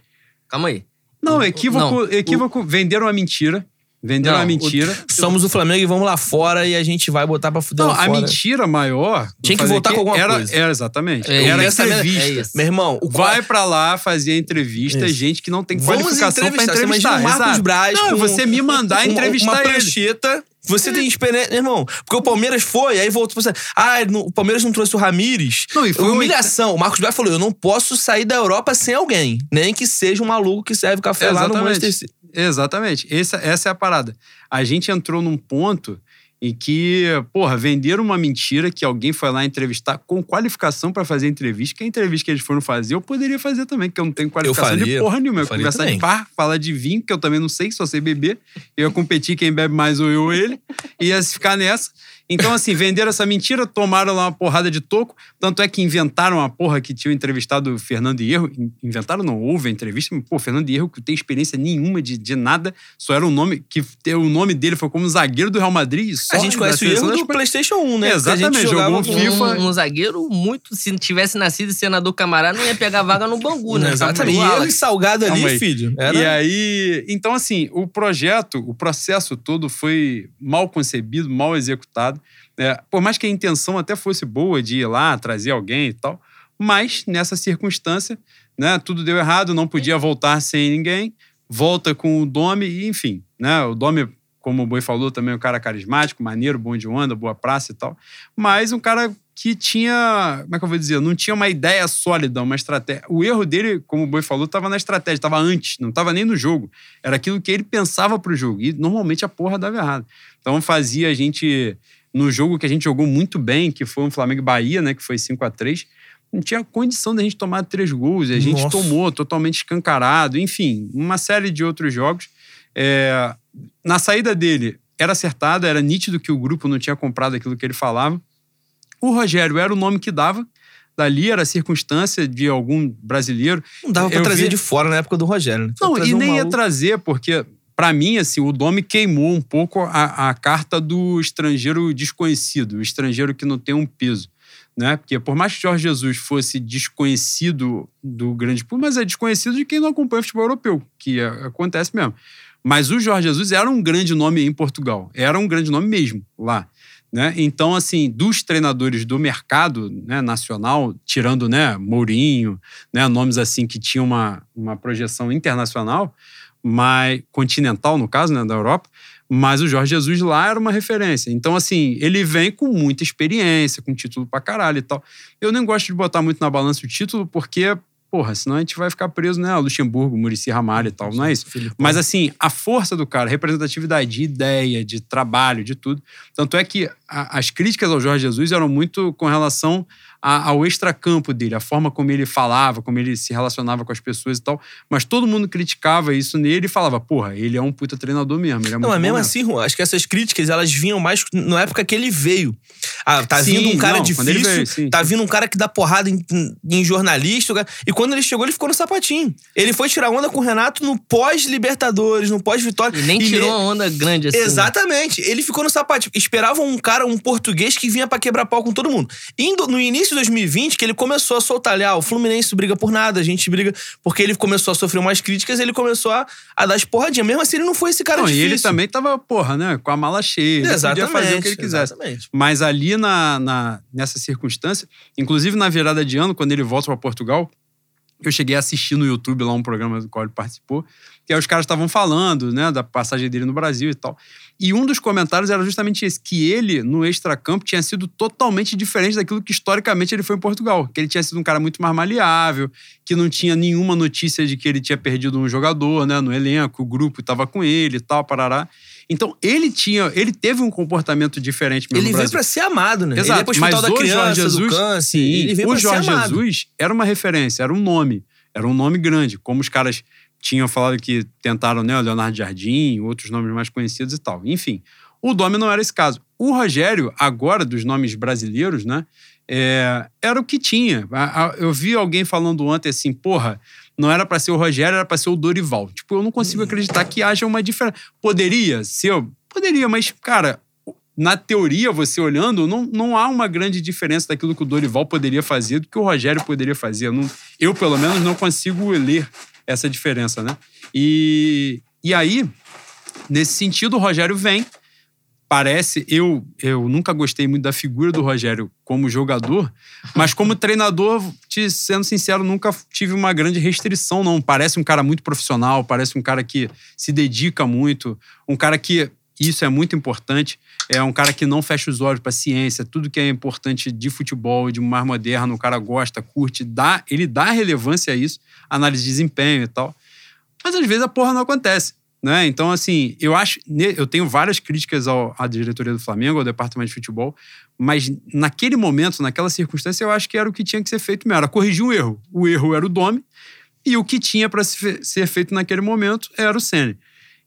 Calma aí. Não, equívoco, Não, equívoco, venderam uma mentira. Venderam Não, uma mentira. Somos o Flamengo e vamos lá fora e a gente vai botar pra fuder Não, lá a fora. mentira maior. Tinha que voltar com alguma era, coisa. Era exatamente. É era isso, entrevista. é. Meu irmão, o Vai pra lá fazer a entrevista, gente que não tem Vamos qualificação pra entrevistar. Você imagina o Marcos exato. Braz Não, com- você me mandar uma- entrevistar uma ele. prancheta. Você tem experiência, meu irmão. Porque o Palmeiras foi, aí voltou pra você. Ah, não- o Palmeiras não trouxe o Ramires. Não, e foi um- Humilhação. O Marcos Braz falou: eu não posso sair da Europa sem alguém. Nem que seja um maluco que serve café lá no Exatamente. Manchester. Exatamente. Essa, essa é a parada. A gente entrou num ponto em que, porra, venderam uma mentira que alguém foi lá entrevistar com qualificação pra fazer entrevista, que a entrevista que eles foram fazer, eu poderia fazer também, porque eu não tenho qualificação de faria. porra nenhuma. Eu Eu conversar também. de bar, falar de vinho, que eu também não sei, só sei beber. Eu ia competir quem bebe mais ou eu ou ele. Ia ficar nessa. Então, assim, venderam essa mentira, tomaram lá uma porrada de toco. Tanto é que inventaram a porra que tinham entrevistado o Fernando Hierro. In- Inventaram, não houve a entrevista, mas, pô, Fernando Hierro que não tem experiência nenhuma de, de nada, só era um nome que o nome dele foi como zagueiro do Real Madrid. e Só A gente conhece o erro da do. PlayStation 1, né? Exatamente, a gente jogou jogava um FIFA. Um, um zagueiro muito. Se tivesse nascido senador camarada, não ia pegar vaga no Bangu, né? Exatamente. E ele salgado ali, aí. filho. Era... E aí, então assim, o projeto, o processo todo foi mal concebido, mal executado. Né? por mais que a intenção até fosse boa de ir lá, trazer alguém e tal, mas nessa circunstância, né, tudo deu errado, não podia voltar sem ninguém, volta com o Domi, e enfim, né, o Domi como o Boi falou, também um cara carismático, maneiro, bom de onda, boa praça e tal. Mas um cara que tinha, como é que eu vou dizer, não tinha uma ideia sólida, uma estratégia. O erro dele, como o Boi falou, estava na estratégia, estava antes, não estava nem no jogo. Era aquilo que ele pensava pro jogo. E normalmente a porra dava errado. Então fazia a gente, no jogo que a gente jogou muito bem, que foi um Flamengo Bahia, né, que foi 5 a 3 não tinha condição da gente tomar três gols. E a gente Nossa. tomou totalmente escancarado. Enfim, uma série de outros jogos. É, na saída dele, era acertada, era nítido que o grupo não tinha comprado aquilo que ele falava. O Rogério era o nome que dava. Dali era a circunstância de algum brasileiro. Não dava Eu trazer vi- de fora na época do Rogério, né? Não, e um nem ia trazer, porque, pra mim, assim, o Domi queimou um pouco a, a carta do estrangeiro desconhecido, o estrangeiro que não tem um peso. Né? Porque por mais que Jorge Jesus fosse desconhecido do grande público, mas é desconhecido de quem não acompanha o futebol europeu, que é- acontece mesmo. Mas o Jorge Jesus era um grande nome em Portugal, era um grande nome mesmo lá. Né? Então, assim, dos treinadores do mercado né, nacional, tirando né, Mourinho, né, nomes assim que tinham uma, uma projeção internacional, mas continental, no caso, né, da Europa, mas o Jorge Jesus lá era uma referência. Então, assim, ele vem com muita experiência, com título pra caralho e tal. Eu nem gosto de botar muito na balança o título, porque, porra, senão a gente vai ficar preso, né? Luxemburgo, Murici Ramalho e tal, não é isso? Filipão. Mas assim, a força do cara, representatividade de ideia, de trabalho, de tudo. Tanto é que a- as críticas ao Jorge Jesus eram muito com relação a- ao extracampo dele, a forma como ele falava, como ele se relacionava com as pessoas e tal. Mas todo mundo criticava isso nele e falava, porra, ele é um puta treinador mesmo. Ele é Não, mas bom mesmo mesmo." assim, Juan, acho que essas críticas elas vinham mais na época que ele veio. Ah, tá Sim, vindo um cara não, ele difícil, veio, sim, tá sim. vindo um cara que dá porrada em, em jornalista. E quando ele chegou, ele ficou no sapatinho. Ele foi tirar onda com o Renato no pós-Libertadores, no pós-vitória. E nem E tirou uma onda grande assim. né? Exatamente. Ele ficou no sapatinho. Esperavam um cara, um português que vinha pra quebrar pau com todo mundo. Indo, no início de 2020, que ele começou a soltar ali, ah, o Fluminense briga por nada, a gente briga porque ele começou a sofrer umas críticas, ele começou a, a dar as porradinhas. Mesmo assim, ele não foi esse cara Não, e difícil. ele também tava, porra, né, com a mala cheia. Ele podia fazer o que ele quisesse. Exatamente. Mas ali na, na- nessa circunstância, inclusive na virada de ano, quando ele volta para Portugal, eu cheguei a assistir no YouTube lá um programa do qual ele participou, que aí os caras estavam falando, né, da passagem dele no Brasil e tal. E um dos comentários era justamente esse, que ele, no extracampo, tinha sido totalmente diferente daquilo que historicamente ele foi em Portugal. Que ele tinha sido um cara muito mais maleável, que não tinha nenhuma notícia de que ele tinha perdido um jogador, né, no elenco, o grupo estava com ele e tal, parará. Então, ele tinha, ele teve um comportamento diferente mesmo Ele veio pra ser amado, né? Exato, ele é pro mas da o criança, Jorge do Jesus- câncer. Sim, ele veio o Jorge ser amado. Jesus era uma referência, era um nome. Era um nome grande. Como os caras tinham falado que tentaram, né? O Leonardo Jardim, outros nomes mais conhecidos e tal. Enfim, o Domi não era esse caso. O Rogério, agora, dos nomes brasileiros, né? é, era o que tinha. Eu vi alguém falando ontem assim, porra, não era pra ser o Rogério, era pra ser o Dorival. Tipo, eu não consigo acreditar que haja uma diferença. Poderia ser? Poderia, mas, cara, na teoria, você olhando, não, não há uma grande diferença daquilo que o Dorival poderia fazer do que o Rogério poderia fazer. Eu, pelo menos, não consigo ler essa diferença, né? E, e aí, nesse sentido, o Rogério vem. Parece, eu, eu nunca gostei muito da figura do Rogério como jogador, mas como treinador, te, sendo sincero, nunca tive uma grande restrição, não. Parece um cara muito profissional, parece um cara que se dedica muito, um cara que isso é muito importante. É um cara que não fecha os olhos para ciência, tudo que é importante de futebol de um mar moderno, o cara gosta, curte, dá, ele dá relevância a isso, análise de desempenho e tal. Mas às vezes a porra não acontece. Né? Então, assim, eu acho. Eu tenho várias críticas ao- à diretoria do Flamengo, ao departamento de futebol, mas naquele momento, naquela circunstância, eu acho que era o que tinha que ser feito mesmo. Era corrigir o erro. O erro era o Domi, e o que tinha para ser feito naquele momento era o Senna.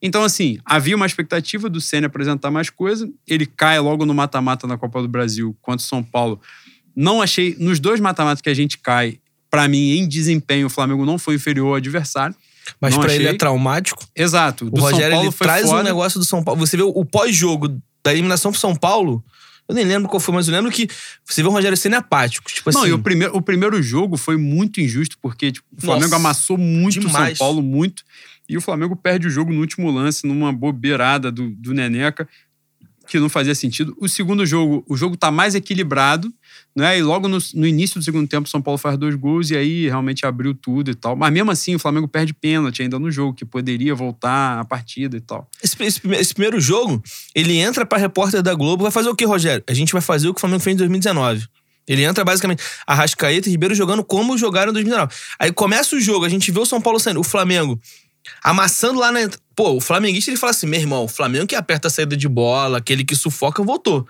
Então, assim, havia uma expectativa do Senna apresentar mais coisa. Ele cai logo no mata-mata na Copa do Brasil contra o São Paulo. Não achei. Nos dois mata-matas que a gente cai, para mim, em desempenho, o Flamengo não foi inferior ao adversário. Mas Não pra ele é traumático. Exato. O Rogério ele traz foda. um negócio do São Paulo. Você vê o, o pós-jogo da eliminação pro São Paulo. Eu nem lembro qual foi, mas eu lembro que você vê o Rogério sendo apático. Tipo Não, assim. e o primeiro, o primeiro jogo foi muito injusto, porque tipo, o Flamengo Nossa, amassou muito o São. Paulo, muito. E o Flamengo perde o jogo no último lance, numa bobeirada do, do Neneca. que não fazia sentido. O segundo jogo, o jogo tá mais equilibrado, né? E logo no, no início do segundo tempo, o São Paulo faz dois gols e aí realmente abriu tudo e tal. Mas mesmo assim, o Flamengo perde pênalti ainda no jogo, que poderia voltar a partida e tal. Esse, esse esse primeiro jogo, ele entra pra repórter da Globo, vai fazer o quê, Rogério? A gente vai fazer o que o Flamengo fez em 2019. Ele entra basicamente Arrascaeta e Ribeiro jogando como jogaram em 2019. Aí começa o jogo, a gente vê o São Paulo saindo, o Flamengo amassando lá na. Pô, o flamenguista ele fala assim: meu irmão, o Flamengo que aperta a saída de bola, aquele que sufoca, voltou.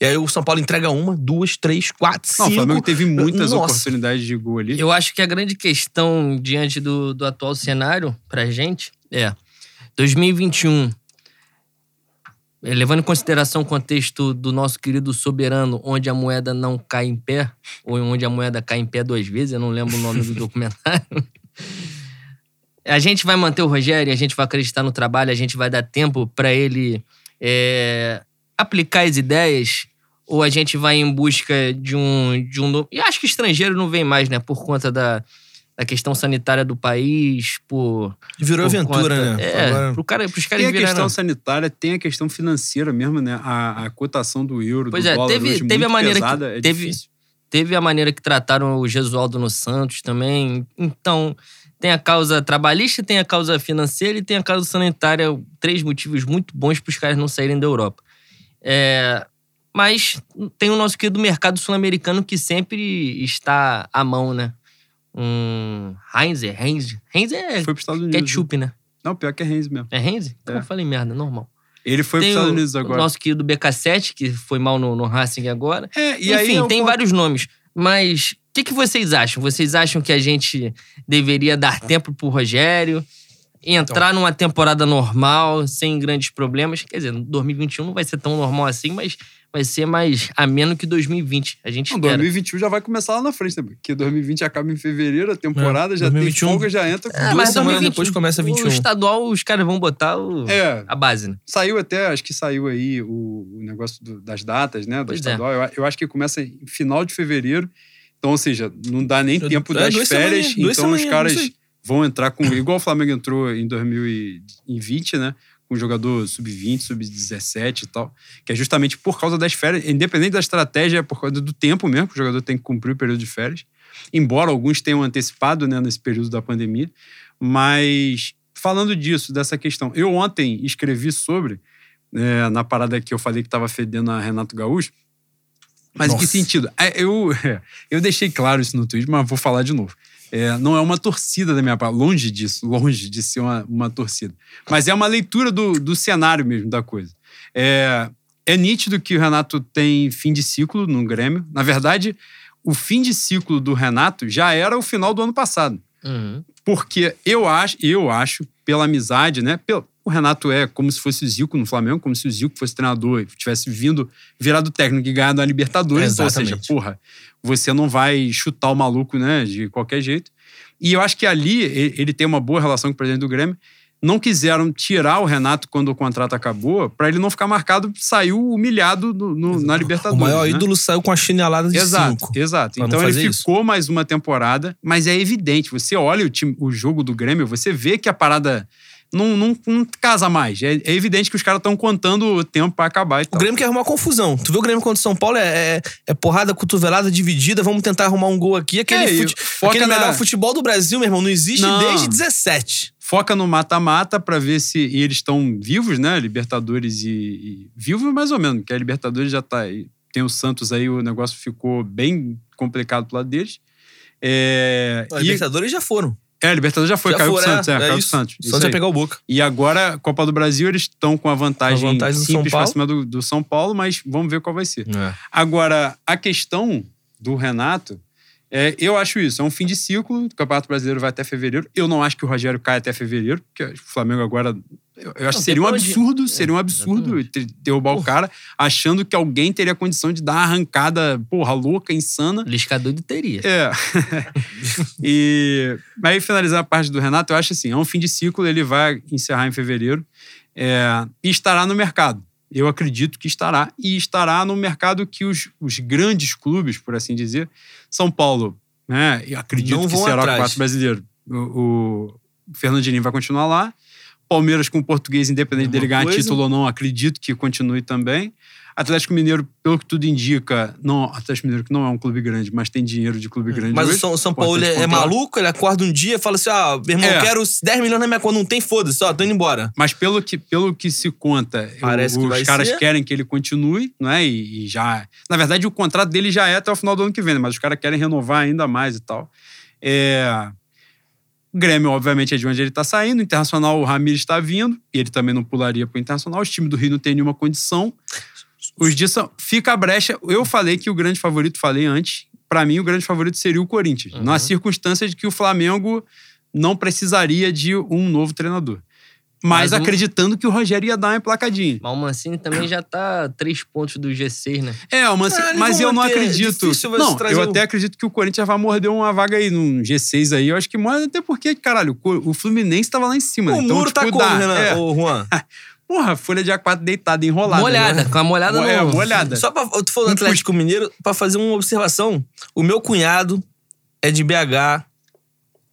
E aí o São Paulo entrega uma, duas, três, quatro, Não, o cinco. Flamengo teve muitas Nossa. oportunidades de gol ali. Eu acho que a grande questão diante do, do atual cenário pra gente é 2021. eh, Levando em consideração o contexto do nosso querido soberano, onde a moeda não cai em pé, ou onde a moeda cai em pé duas vezes, eu não lembro o nome do documentário. A gente vai manter o Rogério, a gente vai acreditar no trabalho, a gente vai dar tempo pra ele eh, aplicar as ideias, ou a gente vai em busca de um. De um e acho que estrangeiro não vem mais, né? Por conta da, da questão sanitária do país, por. Virou por aventura, conta- né? É, Agora- pro cara, pros Tem caras a virarem. questão sanitária, tem a questão financeira mesmo, né? A, a cotação do euro, Pois do é, dólar teve- hoje teve a maneira que- pesada, é teve- difícil. Teve a maneira que trataram o Gesualdo no Santos também. Então, tem a causa trabalhista, tem a causa financeira e tem a causa sanitária. Três motivos muito bons para os caras não saírem da Europa. É, mas tem o nosso querido mercado sul-americano que sempre está à mão, né? Um Heinz, Heinz? Heinz é Foi Estados Unidos. ketchup, né? Não, pior que é Reis mesmo. É Heinz? Então É. eu falei merda, normal. Ele foi para os Tem Estados o, Unidos o agora. nosso querido BK7, que foi mal no, no Racing agora. É, e Enfim, aí é o tem ponto. vários nomes. Mas o que, que vocês acham? Vocês acham que a gente deveria dar tempo pro Rogério? Entrar numa temporada normal, sem grandes problemas? Quer dizer, 2021 não vai ser tão normal assim, mas vai ser mais ameno que 2020. A gente Não, espera. 2021 já vai começar lá na frente, né? Porque 2020 acaba em fevereiro, a temporada É, já 2021. tem folga, já entra. É, Duas mas semanas 2020, depois começa 21. O estadual, os caras vão botar o- É, a base, né? saiu até, acho que saiu aí o, o negócio do- das datas, né? Do Pois é. estadual. Eu, eu acho que começa em final de fevereiro. Então, ou seja, não dá nem É, tempo é, das férias. então, os caras. Vão entrar com. Igual o Flamengo entrou em 2020, né? Com jogador sub-20, sub-17 e tal. Que é justamente por causa das férias. Independente da estratégia, é por causa do tempo mesmo, que o jogador tem que cumprir o período de férias. Embora alguns tenham antecipado, né, nesse período da pandemia. Mas, falando disso, dessa questão, eu ontem escrevi sobre, é, na parada que eu falei que estava fedendo a Renato Gaúcho. Mas em que sentido? É, Eu, eu deixei claro isso no Twitter, mas vou falar de novo. É, não é uma torcida da minha parte, longe disso, longe de ser uma, uma torcida. Mas é uma leitura do, do cenário mesmo da coisa. É, é nítido que o Renato tem fim de ciclo no Grêmio. Na verdade, o fim de ciclo do Renato já era o final do ano passado. Uhum. Porque eu acho, eu acho, pela amizade, né? Pelo, o Renato é como se fosse o Zico no Flamengo, como se o Zico fosse treinador e tivesse vindo, virado técnico e ganhado a Libertadores. Então, ou seja, porra, você não vai chutar o maluco, né? De qualquer jeito. E eu acho que ali ele tem uma boa relação com o presidente do Grêmio. Não quiseram tirar o Renato quando o contrato acabou, para ele não ficar marcado, saiu humilhado no- no- na O Libertadores. maior né? ídolo saiu com a chinelada de Exato, cinco. exato. Então ele fazer isso. ficou mais uma temporada, mas é evidente. Você olha o, time, o jogo do Grêmio, você vê que a parada não, não, não casa mais. É, é evidente que os caras estão contando o tempo pra acabar O. Grêmio quer arrumar confusão. Tu vê o Grêmio contra o São Paulo? É, é, é porrada, cotovelada dividida. Vamos tentar arrumar um gol aqui. Aquele, É, fute- aquele na- melhor futebol do Brasil, meu irmão, não existe Não. desde 17. Foca no mata-mata pra ver se e eles estão vivos, né? Libertadores e, e. Vivos mais ou menos, porque a Libertadores já tá. aí. Tem o Santos aí, o negócio ficou bem complicado pro lado deles. É, e, Libertadores já foram. é, a Libertadores já foi, já caiu pro Santos, é, é, caiu pro isso. Santos. O isso Santos aí. pegar o Boca. E agora, Copa do Brasil, eles estão com a vantagem, A vantagem simples pra cima do, do São Paulo, mas vamos ver qual vai ser. Agora, a questão do Renato, é, eu acho isso, é um fim de ciclo, o Campeonato Brasileiro vai até fevereiro. Eu não acho que o Rogério caia até fevereiro, porque o Flamengo agora. Eu, eu acho que seria um absurdo, É, seria um absurdo ter- derrubar o cara, achando que alguém teria condição de dar uma arrancada, porra, louca, insana. Liscador de teria. É. e mas aí, finalizar a parte do Renato, eu acho assim: é um fim de ciclo, ele vai encerrar em fevereiro é, e estará no mercado. Eu acredito que estará. E estará no mercado que os, os grandes clubes, por assim dizer, São Paulo, né? Eu acredito Não que será o atrás. quarto brasileiro. O, o Fernandinho vai continuar lá. Palmeiras com o português, independente Mesma dele ganhar coisa. título ou não, acredito que continue também. Atlético Mineiro, pelo que tudo indica, não, Atlético Mineiro que não é um clube grande, mas tem dinheiro de clube grande. Mas o hoje. São, o São Paulo Importante é, é maluco, ele acorda um dia e fala assim: ah, meu irmão, É. eu quero 10 milhões na minha conta. Não tem, foda-se, ó, tô indo embora. Mas pelo que, pelo que se conta, Parece o- que os caras ser. querem que ele continue, não é? E, e já. Na verdade, o contrato dele já é até o final do ano que vem, né? mas os caras querem renovar ainda mais e tal. É. O Grêmio, obviamente, é de onde ele tá saindo. O Internacional, o Ramires está vindo. E ele também não pularia pro Internacional. Os times do Rio não tem nenhuma condição. Os dias são- fica a brecha. Eu falei que o grande favorito, falei antes, pra mim o grande favorito seria o Corinthians. Uhum. Na circunstância de que o Flamengo não precisaria de um novo treinador. Mas, Mas o- acreditando que o Rogério ia dar uma emplacadinha. Mas o Mancini também já tá três pontos do G6, né? É, mas, Ah, eles mas eu não acredito. Não, eu o- até acredito que o Corinthians vai morder uma vaga aí num G6 aí. Eu acho que morde até porque, caralho, o o Fluminense tava lá em cima. o então, muro tipo, tá como, dá- Renan? é. Ô, Juan? Porra, folha de A4 deitada, enrolada. molhada, né? com a molhada É, no... molhada. Só pra. Tu falou do Um Atlético Mineiro, pra fazer uma observação. O meu cunhado é de BH.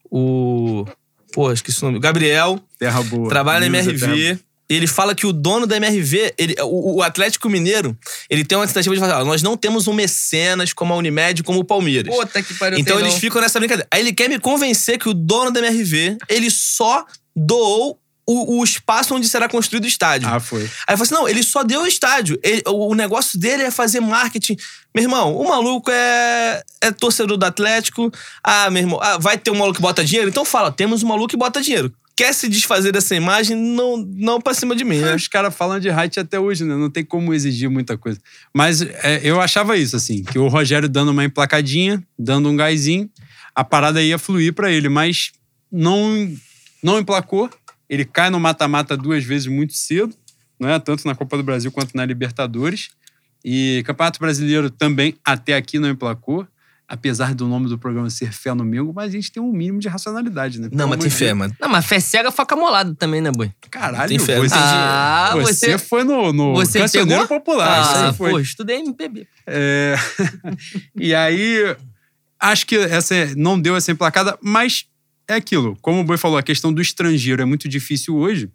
O. Pô, esqueci o nome. Gabriel. Terra boa. Trabalha na MRV. Ele fala que o dono da MRV, ele, o, o Atlético Mineiro, ele tem uma tentativa de falar: "Ah, nós não temos um mecenas como a Unimed, como o Palmeiras. Puta que pariu. então tem eles não. ficam nessa brincadeira. Aí ele quer me convencer que o dono da MRV, ele só doou o, o espaço onde será construído o estádio. Ah, foi. Aí eu falei assim: não, ele só deu o estádio. Ele- o, negócio dele é fazer marketing. Meu irmão, o maluco é, é torcedor do Atlético. Ah, meu irmão, ah, vai ter um maluco que bota dinheiro? Então fala: temos um maluco que bota dinheiro. Quer se desfazer dessa imagem? Não, não pra cima de mim, né? Os caras falam de height até hoje, né? Não tem como exigir muita coisa. Mas é, eu achava isso, assim, que o Rogério dando uma emplacadinha, dando um gásinho, a parada ia fluir pra ele, mas não, não emplacou. Ele cai no mata-mata duas vezes muito cedo, né? Tanto na Copa do Brasil quanto na Libertadores. E Campeonato Brasileiro também até aqui não emplacou. Apesar do nome do programa ser Fé no Mengo, mas a gente tem um mínimo de racionalidade, né? Não, Pelo mas amor tem fé, mano. Não, mas fé cega, faca molada também, né, boi? Caralho, Tem fé, você, tem Ah, você, você... foi no, no Você Cancioneiro pegou? Popular. Ah, foi. pô, estudei MPB. É, e aí, acho que essa não deu essa emplacada, mas é aquilo. Como o Boi falou, a questão do estrangeiro é muito difícil hoje.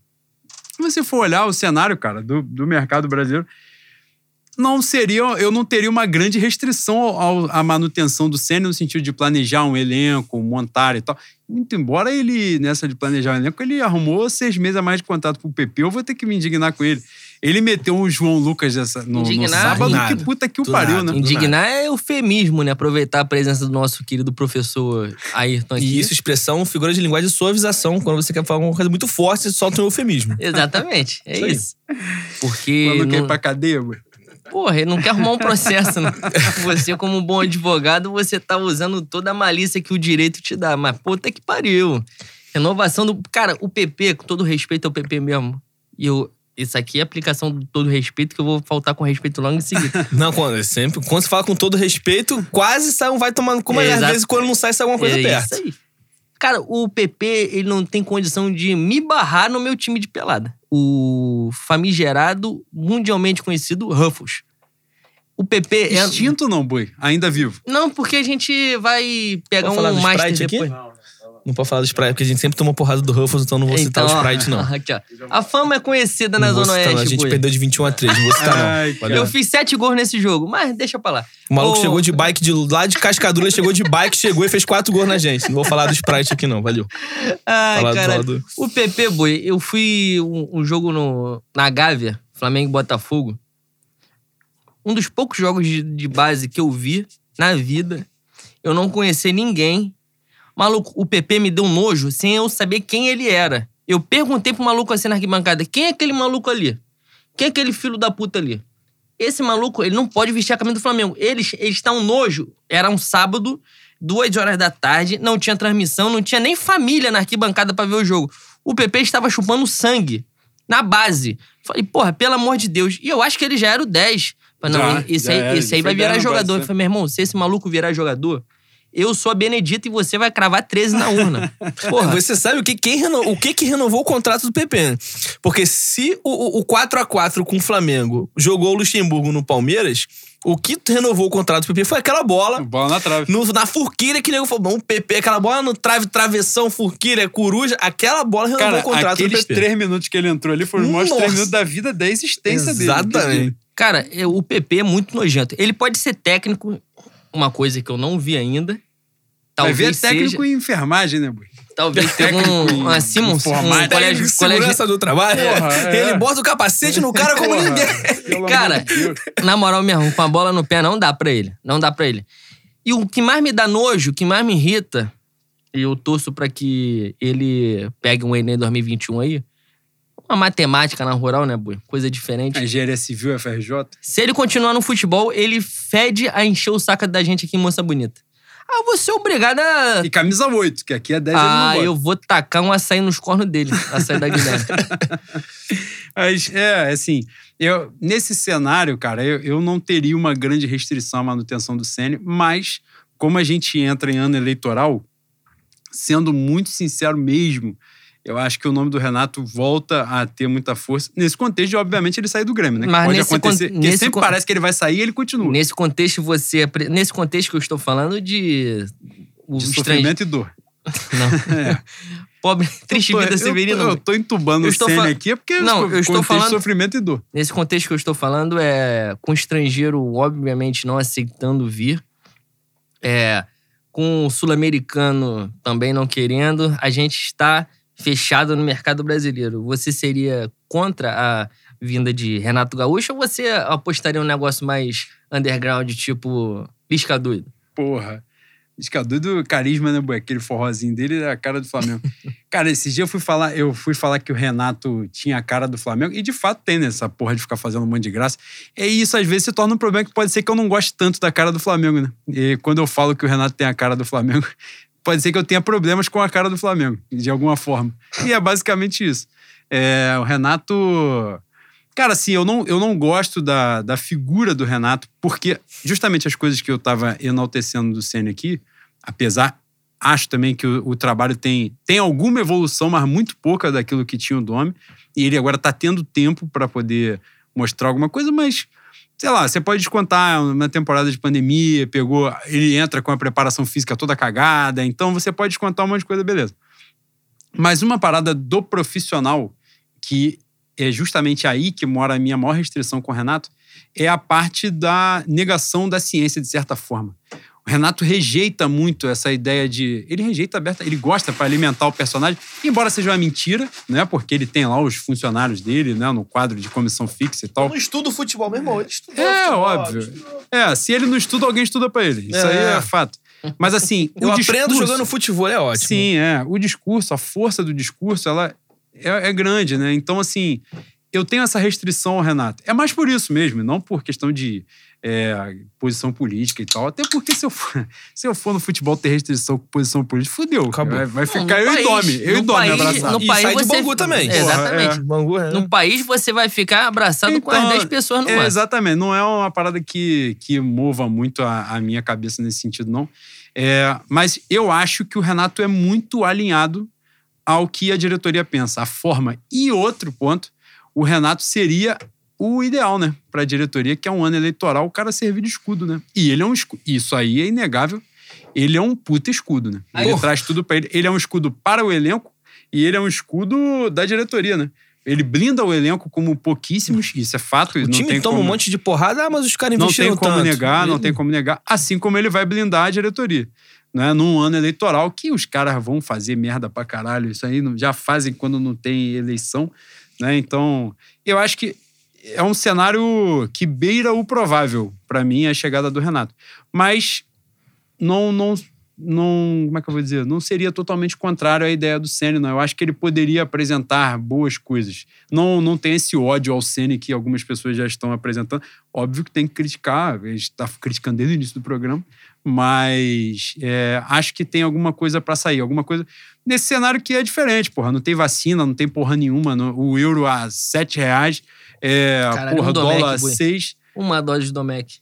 Se você for olhar o cenário, cara, do, do mercado brasileiro, não seria, eu não teria uma grande restrição ao- à manutenção do Senna no sentido de planejar um elenco, montar e tal. Muito embora ele, nessa de planejar um elenco, ele arrumou seis meses a mais de contato pro PP, eu vou ter que me indignar com ele. Ele meteu um João Lucas dessa, no, no Indignar? sábado, Nada. que puta que o pariu, nada. né? Indignar é eufemismo, né? Aproveitar a presença do nosso querido professor Ayrton aqui. E isso, expressão, figura de linguagem de suavização. Quando você quer falar uma coisa muito forte, você solta um eufemismo. Exatamente, é Isso isso. Porque. Quando quer ir não- pra cadeia, ué. Porra, ele não quer arrumar um processo, né? Você, como um bom advogado, você tá usando toda a malícia que o direito te dá. Mas puta que pariu. Renovação do. Cara, o PP, com todo respeito ao PP mesmo. E eu. Isso aqui é aplicação do todo respeito, que eu vou faltar com respeito logo em seguida. Não, quando, é sempre, quando você fala com todo respeito, quase sai um vai tomando com, mas É, às vezes quando não sai, sai alguma coisa é perto. isso aí. Cara, o PP, ele não tem condição de me barrar no meu time de pelada. O famigerado, mundialmente conhecido, Ruffles. O PP é. Extinto não, boi? Ainda vivo. Não, porque a gente vai pegar falar um do master Sprite aqui? depois. Não pode falar do Sprite, porque a gente sempre toma porrada do Ruffles, então não vou citar Então, o Sprite, não. Aqui, ó. A fama é conhecida na Zona citar, não. Oeste, A gente perdeu de 21 a 3, não vou citar, Ai, não. Eu fiz sete gols nesse jogo, mas deixa pra lá. O maluco Ô, chegou de bike de lá de Cascadura, chegou de bike, chegou e fez quatro gols na gente. Não vou falar do Sprite aqui, não. Valeu. Ai, cara. do- O PP, boi, eu fui um, um jogo no, na Gávea, Flamengo e Botafogo. Um dos poucos jogos de, de base que eu vi na vida. Eu não conheci ninguém. Maluco, o PP me deu um nojo sem eu saber quem ele era. Eu perguntei pro maluco assim na arquibancada: quem é aquele maluco ali? Quem é aquele filho da puta ali? Esse maluco, ele não pode vestir a camisa do Flamengo. Eles, eles estão um nojo. Era um sábado, duas horas da tarde, não tinha transmissão, não tinha nem família na arquibancada pra ver o jogo. O PP estava chupando sangue na base. Falei, porra, pelo amor de Deus. E eu acho que ele já era o 10. Falei, não, Já, esse já aí, era, esse aí vai virar 10 no jogador. base, Eu falei, meu irmão, se esse maluco virar jogador, eu sou a Benedita e você vai cravar 13 na urna. Porra, Você sabe o que, quem reno- o que, que renovou o contrato do PP? Porque se o, o, o 4x4 com o Flamengo jogou o Luxemburgo no Palmeiras, O que renovou o contrato do PP foi aquela bola. Bola na trave. No, na furquilha que nego falou, um PP, aquela bola no trave, travessão, furquilha, coruja, aquela bola renovou Cara, o contrato do aqueles PP. três minutos que ele entrou ali foram os maiores três minutos da vida da existência dele. Exatamente. Cara, é, o PP é muito nojento. Ele pode ser técnico, uma coisa que eu não vi ainda. Vai Talvez ver técnico seja, em enfermagem, né, Bui? talvez tenha técnico um, uma Simmons, um colégio, de colégio, segurança do trabalho. Porra, é. Ele bota o capacete no cara como Porra, ninguém. Cara, na moral mesmo, com a bola no pé não dá pra ele. Não dá pra ele. E o que mais me dá nojo, o que mais me irrita, e eu torço pra que ele pegue um Enem 2021 aí, uma matemática na rural, né, Bui? Coisa diferente. A engenharia civil, FRJ. Se ele continuar no futebol, ele fede a encher o saco da gente aqui em Moça Bonita. Ah, vou ser obrigado a. E camisa 8, que aqui é 10 ele Ah, eu vou tacar um açaí nos cornos dele, açaí da Guilherme. Mas, é, assim, eu, nesse cenário, cara, eu, eu não teria uma grande restrição à manutenção do Sene, mas como a gente entra em ano eleitoral, sendo muito sincero mesmo, eu acho que o nome do Renato volta a ter muita força. Nesse contexto, de, obviamente, ele sair do Grêmio, né? Mas pode nesse acontecer. con- Porque sempre con- parece que ele vai sair e ele continua. nesse contexto, você. Nesse contexto que eu estou falando de. O de sofrimento e dor. Não. É. Pobre, triste tô- vida severina. Eu tô entubando Eu o estou Sene fal- aqui, é porque Não, eu estou falando- sofrimento e dor. Nesse contexto que eu estou falando, é com o estrangeiro, obviamente, não aceitando vir. É, com o sul-americano também não querendo, a gente está fechado no mercado brasileiro. Você seria contra a vinda de Renato Gaúcho ou você apostaria um negócio mais underground, tipo Lisca doido? Porra. Escadu do carisma, né, boy? Aquele forrozinho dele é a cara do Flamengo. cara, esse dia eu fui falar, eu fui falar que o Renato tinha a cara do Flamengo, e de fato tem, né? Essa porra de ficar fazendo um monte de graça. E isso às vezes se torna um problema que pode ser que eu não goste tanto da cara do Flamengo, né? E quando eu falo que o Renato tem a cara do Flamengo, pode ser que eu tenha problemas com a cara do Flamengo, de alguma forma. E é basicamente isso. É, o Renato. Cara, assim, eu não, eu não gosto da, da figura do Renato, porque justamente as coisas que eu tava enaltecendo do Senna aqui, apesar, acho também que o, o trabalho tem, tem alguma evolução, mas muito pouca daquilo que tinha o Dome, e ele agora tá tendo tempo para poder mostrar alguma coisa, mas sei lá, você pode descontar uma temporada de pandemia, pegou, ele entra com a preparação física toda cagada, então você pode descontar um monte de coisa, beleza. Mas uma parada do profissional, que é justamente aí que mora a minha maior restrição com o Renato, é a parte da negação da ciência, de certa forma. O Renato rejeita muito essa ideia de. Ele rejeita aberta, ele gosta para alimentar o personagem, embora seja uma mentira, né? Porque ele tem lá os funcionários dele, né? No quadro de comissão fixa e tal. não estuda futebol, meu irmão. Ele estudou É, futebol, óbvio. estudou. É, se ele não estuda, alguém estuda para ele. Isso É. aí é fato. Mas assim, Eu o aprendo discurso- jogando futebol, é ótimo. Sim, é. O discurso, a força do discurso, ela é, é grande, né? Então, assim, eu tenho essa restrição ao Renato. É mais por isso mesmo, não por questão de é, posição política e tal. Até porque se eu for, se eu for no futebol ter restrição com posição política, fudeu. Acabou. Vai, vai Não, ficar no eu e país- Dome. Eu e país- abraçado. no E país sai de você- Bangu também. É, Porra, exatamente. Bangu, é. No país você vai ficar abraçado com as Então, 10 pessoas no É, exatamente. Não é uma parada que, que mova muito a, a minha cabeça nesse sentido, não. É, mas eu acho que o Renato é muito alinhado ao que a diretoria pensa, a forma. E outro ponto, o Renato seria o ideal, né, para a diretoria, que é um ano eleitoral, o cara servir de escudo, né? E ele é um escudo. Isso aí é inegável. Ele é um puta escudo, né? Ele Porra. traz tudo para ele. Ele é um escudo para o elenco e ele é um escudo da diretoria, né? Ele blinda o elenco como pouquíssimos, isso é fato. O não time tem toma como, um monte de porrada, ah, mas os caras não investiram tem como tanto. negar, não Ele- tem como negar. Assim como ele vai blindar a diretoria. Né? Num ano eleitoral que os caras vão fazer merda pra caralho. Isso aí não- já fazem quando não tem eleição. Né? Então, eu acho que é um cenário que beira o provável, pra mim, a chegada do Renato. Mas não, não, não. Como é que eu vou dizer? Não seria totalmente contrário à ideia do Ceni, não. Eu acho que ele poderia apresentar boas coisas. Não, não tem esse ódio ao Ceni que algumas pessoas já estão apresentando. Óbvio que tem que criticar, a gente está criticando desde o início do programa, mas é, acho que tem alguma coisa para sair, alguma coisa nesse cenário que é diferente, porra. Não tem vacina, não tem porra nenhuma. no- o euro a sete reais, é, Caralho, porra, um Domec, dólar a boi. seis. Uma dose de Domec.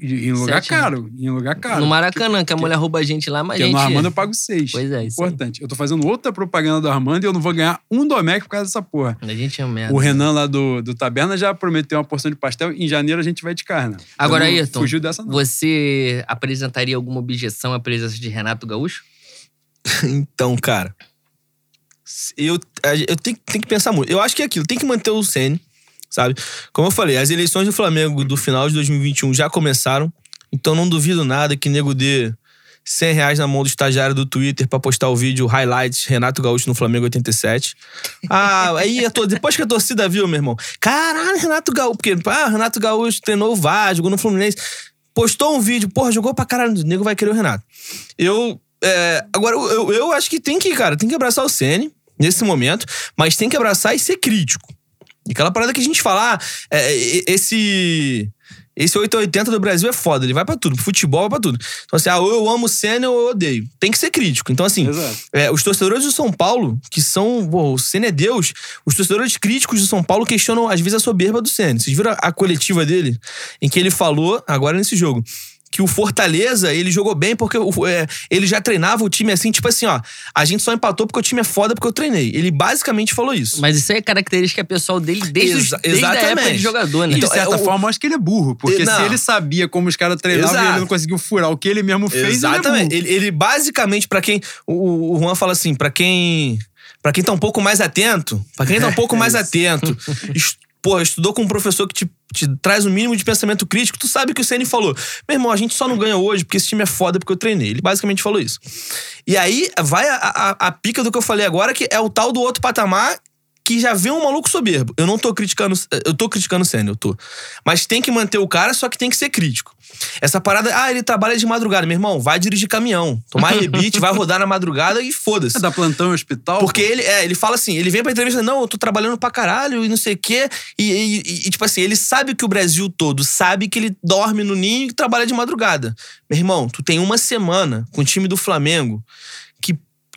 Em lugar Sete, caro. Em lugar caro. no Maracanã, que a mulher rouba a gente lá, mas a Porque gente... no Armando eu pago seis. Pois é, isso aí. Importante. Eu tô fazendo outra propaganda do Armando e eu não vou ganhar um Domec por causa dessa porra. A gente é um merda. O Renan lá do, do Taberna já prometeu uma porção de pastel. Em janeiro a gente vai de carne. Agora, Eu não Ayrton, Fugiu dessa não. Você apresentaria alguma objeção à presença de Renato Gaúcho? Então, cara. Eu, eu tenho, tenho que pensar muito. Eu acho que é aquilo, tem que manter o Ceni, sabe? Como eu falei, as eleições do Flamengo do final de 2021 já começaram. Então não duvido nada que nego dê 100 reais na mão do estagiário do Twitter pra postar o vídeo highlights Renato Gaúcho no Flamengo 87. Ah, aí a to- depois que a torcida viu, meu irmão, caralho, Renato Gaúcho, porque ah, Renato Gaúcho treinou o Vasco, jogou no Fluminense, postou um vídeo, porra, jogou pra caralho, o nego vai querer o Renato. Eu, é, agora, eu- eu acho que tem que, cara, tem que abraçar o Ceni nesse momento, mas tem que abraçar e ser crítico. Aquela parada que a gente fala, ah, é, esse. Esse 880 do Brasil é foda, ele vai pra tudo, pro futebol vai pra tudo. Então, assim, ah, ou eu amo o Senna ou eu odeio. Tem que ser crítico. Então, assim, é, os torcedores do São Paulo, que são. Pô, o Senna é Deus, os torcedores críticos do São Paulo questionam, às vezes, a soberba do Senna. Vocês viram a, a coletiva dele, em que ele falou, agora nesse jogo, que o Fortaleza, ele jogou bem porque é, ele já treinava o time assim, tipo assim, ó. A gente só empatou porque o time é foda porque eu treinei. Ele basicamente falou isso. Mas isso aí é característica pessoal dele desde, os- Exa- desde a época de exatamente. jogador, né? E de Então, certa é, o- forma, eu acho que ele é burro. Porque Não. se ele sabia como os caras treinavam e ele não conseguiu furar o que ele mesmo fez, Exatamente. ele é. Ele, ele basicamente, pra quem. O, o Juan fala assim, pra quem. Pra quem tá um pouco mais atento, pra quem tá um pouco É mais isso. atento, pô, estudou com um professor que te, te traz o mínimo de pensamento crítico, tu sabe que o Ceni falou: meu irmão, a gente só não ganha hoje porque esse time é foda porque eu treinei. Ele basicamente falou isso. E aí vai a, a, a pica do que eu falei agora, que é o tal do outro patamar que já vê um maluco soberbo. Eu não tô criticando, eu tô criticando o Senna, eu tô. Mas tem que manter o cara, só que tem que ser crítico. Essa parada, ah, ele trabalha de madrugada. Meu irmão, vai dirigir caminhão, tomar rebite, vai rodar na madrugada e foda-se. É da plantão hospital. Porque ele, é, ele fala assim, ele vem pra entrevista, não, eu tô trabalhando pra caralho e não sei o quê. E, e- e- e, tipo assim, ele sabe que o Brasil todo sabe que ele dorme no ninho e trabalha de madrugada. Meu irmão, tu tem uma semana com o time do Flamengo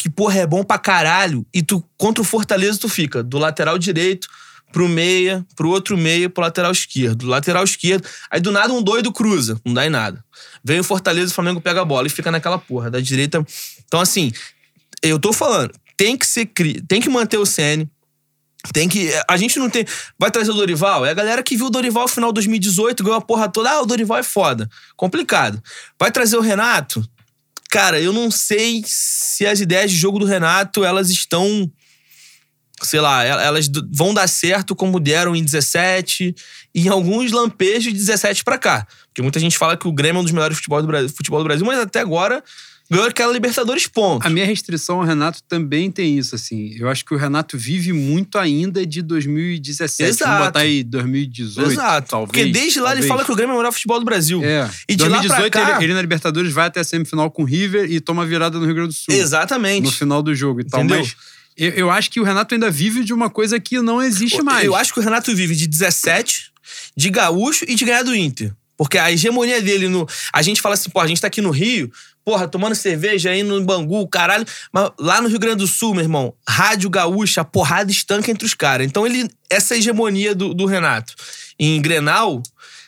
que, porra, é bom pra caralho. E tu, contra o Fortaleza, tu fica do lateral direito pro meia, pro outro meia, pro lateral esquerdo. Do lateral esquerdo. Aí do nada um doido cruza. Não dá em nada. Vem o Fortaleza, o Flamengo pega a bola e fica naquela porra. Da direita. Então, assim, eu tô falando, tem que ser tem que manter o CN. Tem que. A gente não tem. Vai trazer o Dorival? É a galera que viu o Dorival no final de 2018, ganhou a porra toda. Ah, o Dorival é foda. Complicado. Vai trazer o Renato? Cara, eu não sei se as ideias de jogo do Renato, elas estão. Sei lá, el- elas vão dar certo como deram em 17 e em alguns lampejos de 17 pra cá. Porque muita gente fala que o Grêmio é um dos melhores futebol do futebol do Brasil mas até agora ganhou aquela Libertadores ponto. A minha restrição ao Renato também tem isso, assim. Eu acho que o Renato vive muito ainda de 2017. Exato. Vamos botar aí 2018, Exato. talvez. Porque desde lá ele talvez. fala que o Grêmio é o melhor futebol do Brasil. É. E de lá pra 2018 cá- ele, ele na Libertadores vai até a semifinal com o River e toma virada no Rio Grande do Sul. Exatamente. No final do jogo e tal. Mas eu, eu acho que o Renato ainda vive de uma coisa que não existe mais. Eu acho que o Renato vive de 17, de gaúcho e de ganhar do Inter. Porque a hegemonia dele no. A gente fala assim, pô, a gente tá aqui no Rio, porra, tomando cerveja aí no Bangu, caralho. Mas lá no Rio Grande do Sul, meu irmão, rádio gaúcha, a porrada estanca entre os caras. Então ele. Essa hegemonia do, do Renato em Grenal.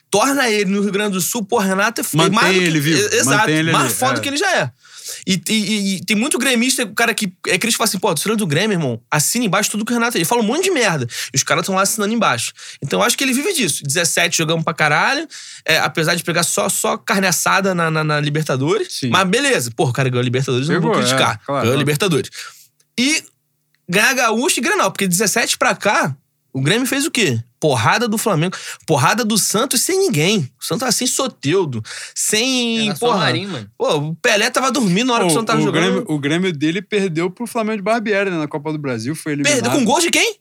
Torna ele no Rio Grande do Sul, pô, Renato é Mantém mais do que- ele vivo, Exato, mantém ele mais foda é. do que ele já é. E, e- e- tem muito gremista, o cara que é crítico fala assim, pô, torcedor do Grêmio, irmão, assina embaixo tudo que o Renato. Ele fala um monte de merda. E os caras estão lá assinando embaixo. Então eu acho que ele vive disso. 17 jogamos pra caralho, é, apesar de pegar só, só carne assada na, na- na Libertadores. Sim. Mas beleza, porra, o cara ganhou a Libertadores, eu não vou Pegou, é, criticar. claro, ganhou. Libertadores. E ganhar Gaúcho e Grenal, porque 17 pra cá, o Grêmio fez o quê? Porrada do Flamengo, porrada do Santos sem ninguém. O Santos tava sem Soteudo, sem. Era só porra, Marinho, mano. Pô, o Pelé tava dormindo na hora que o Santos tava o, jogando. Grêmio, o Grêmio dele perdeu pro Flamengo de Barbieri né, na Copa do Brasil. Foi eliminado. Perdeu com gol de quem?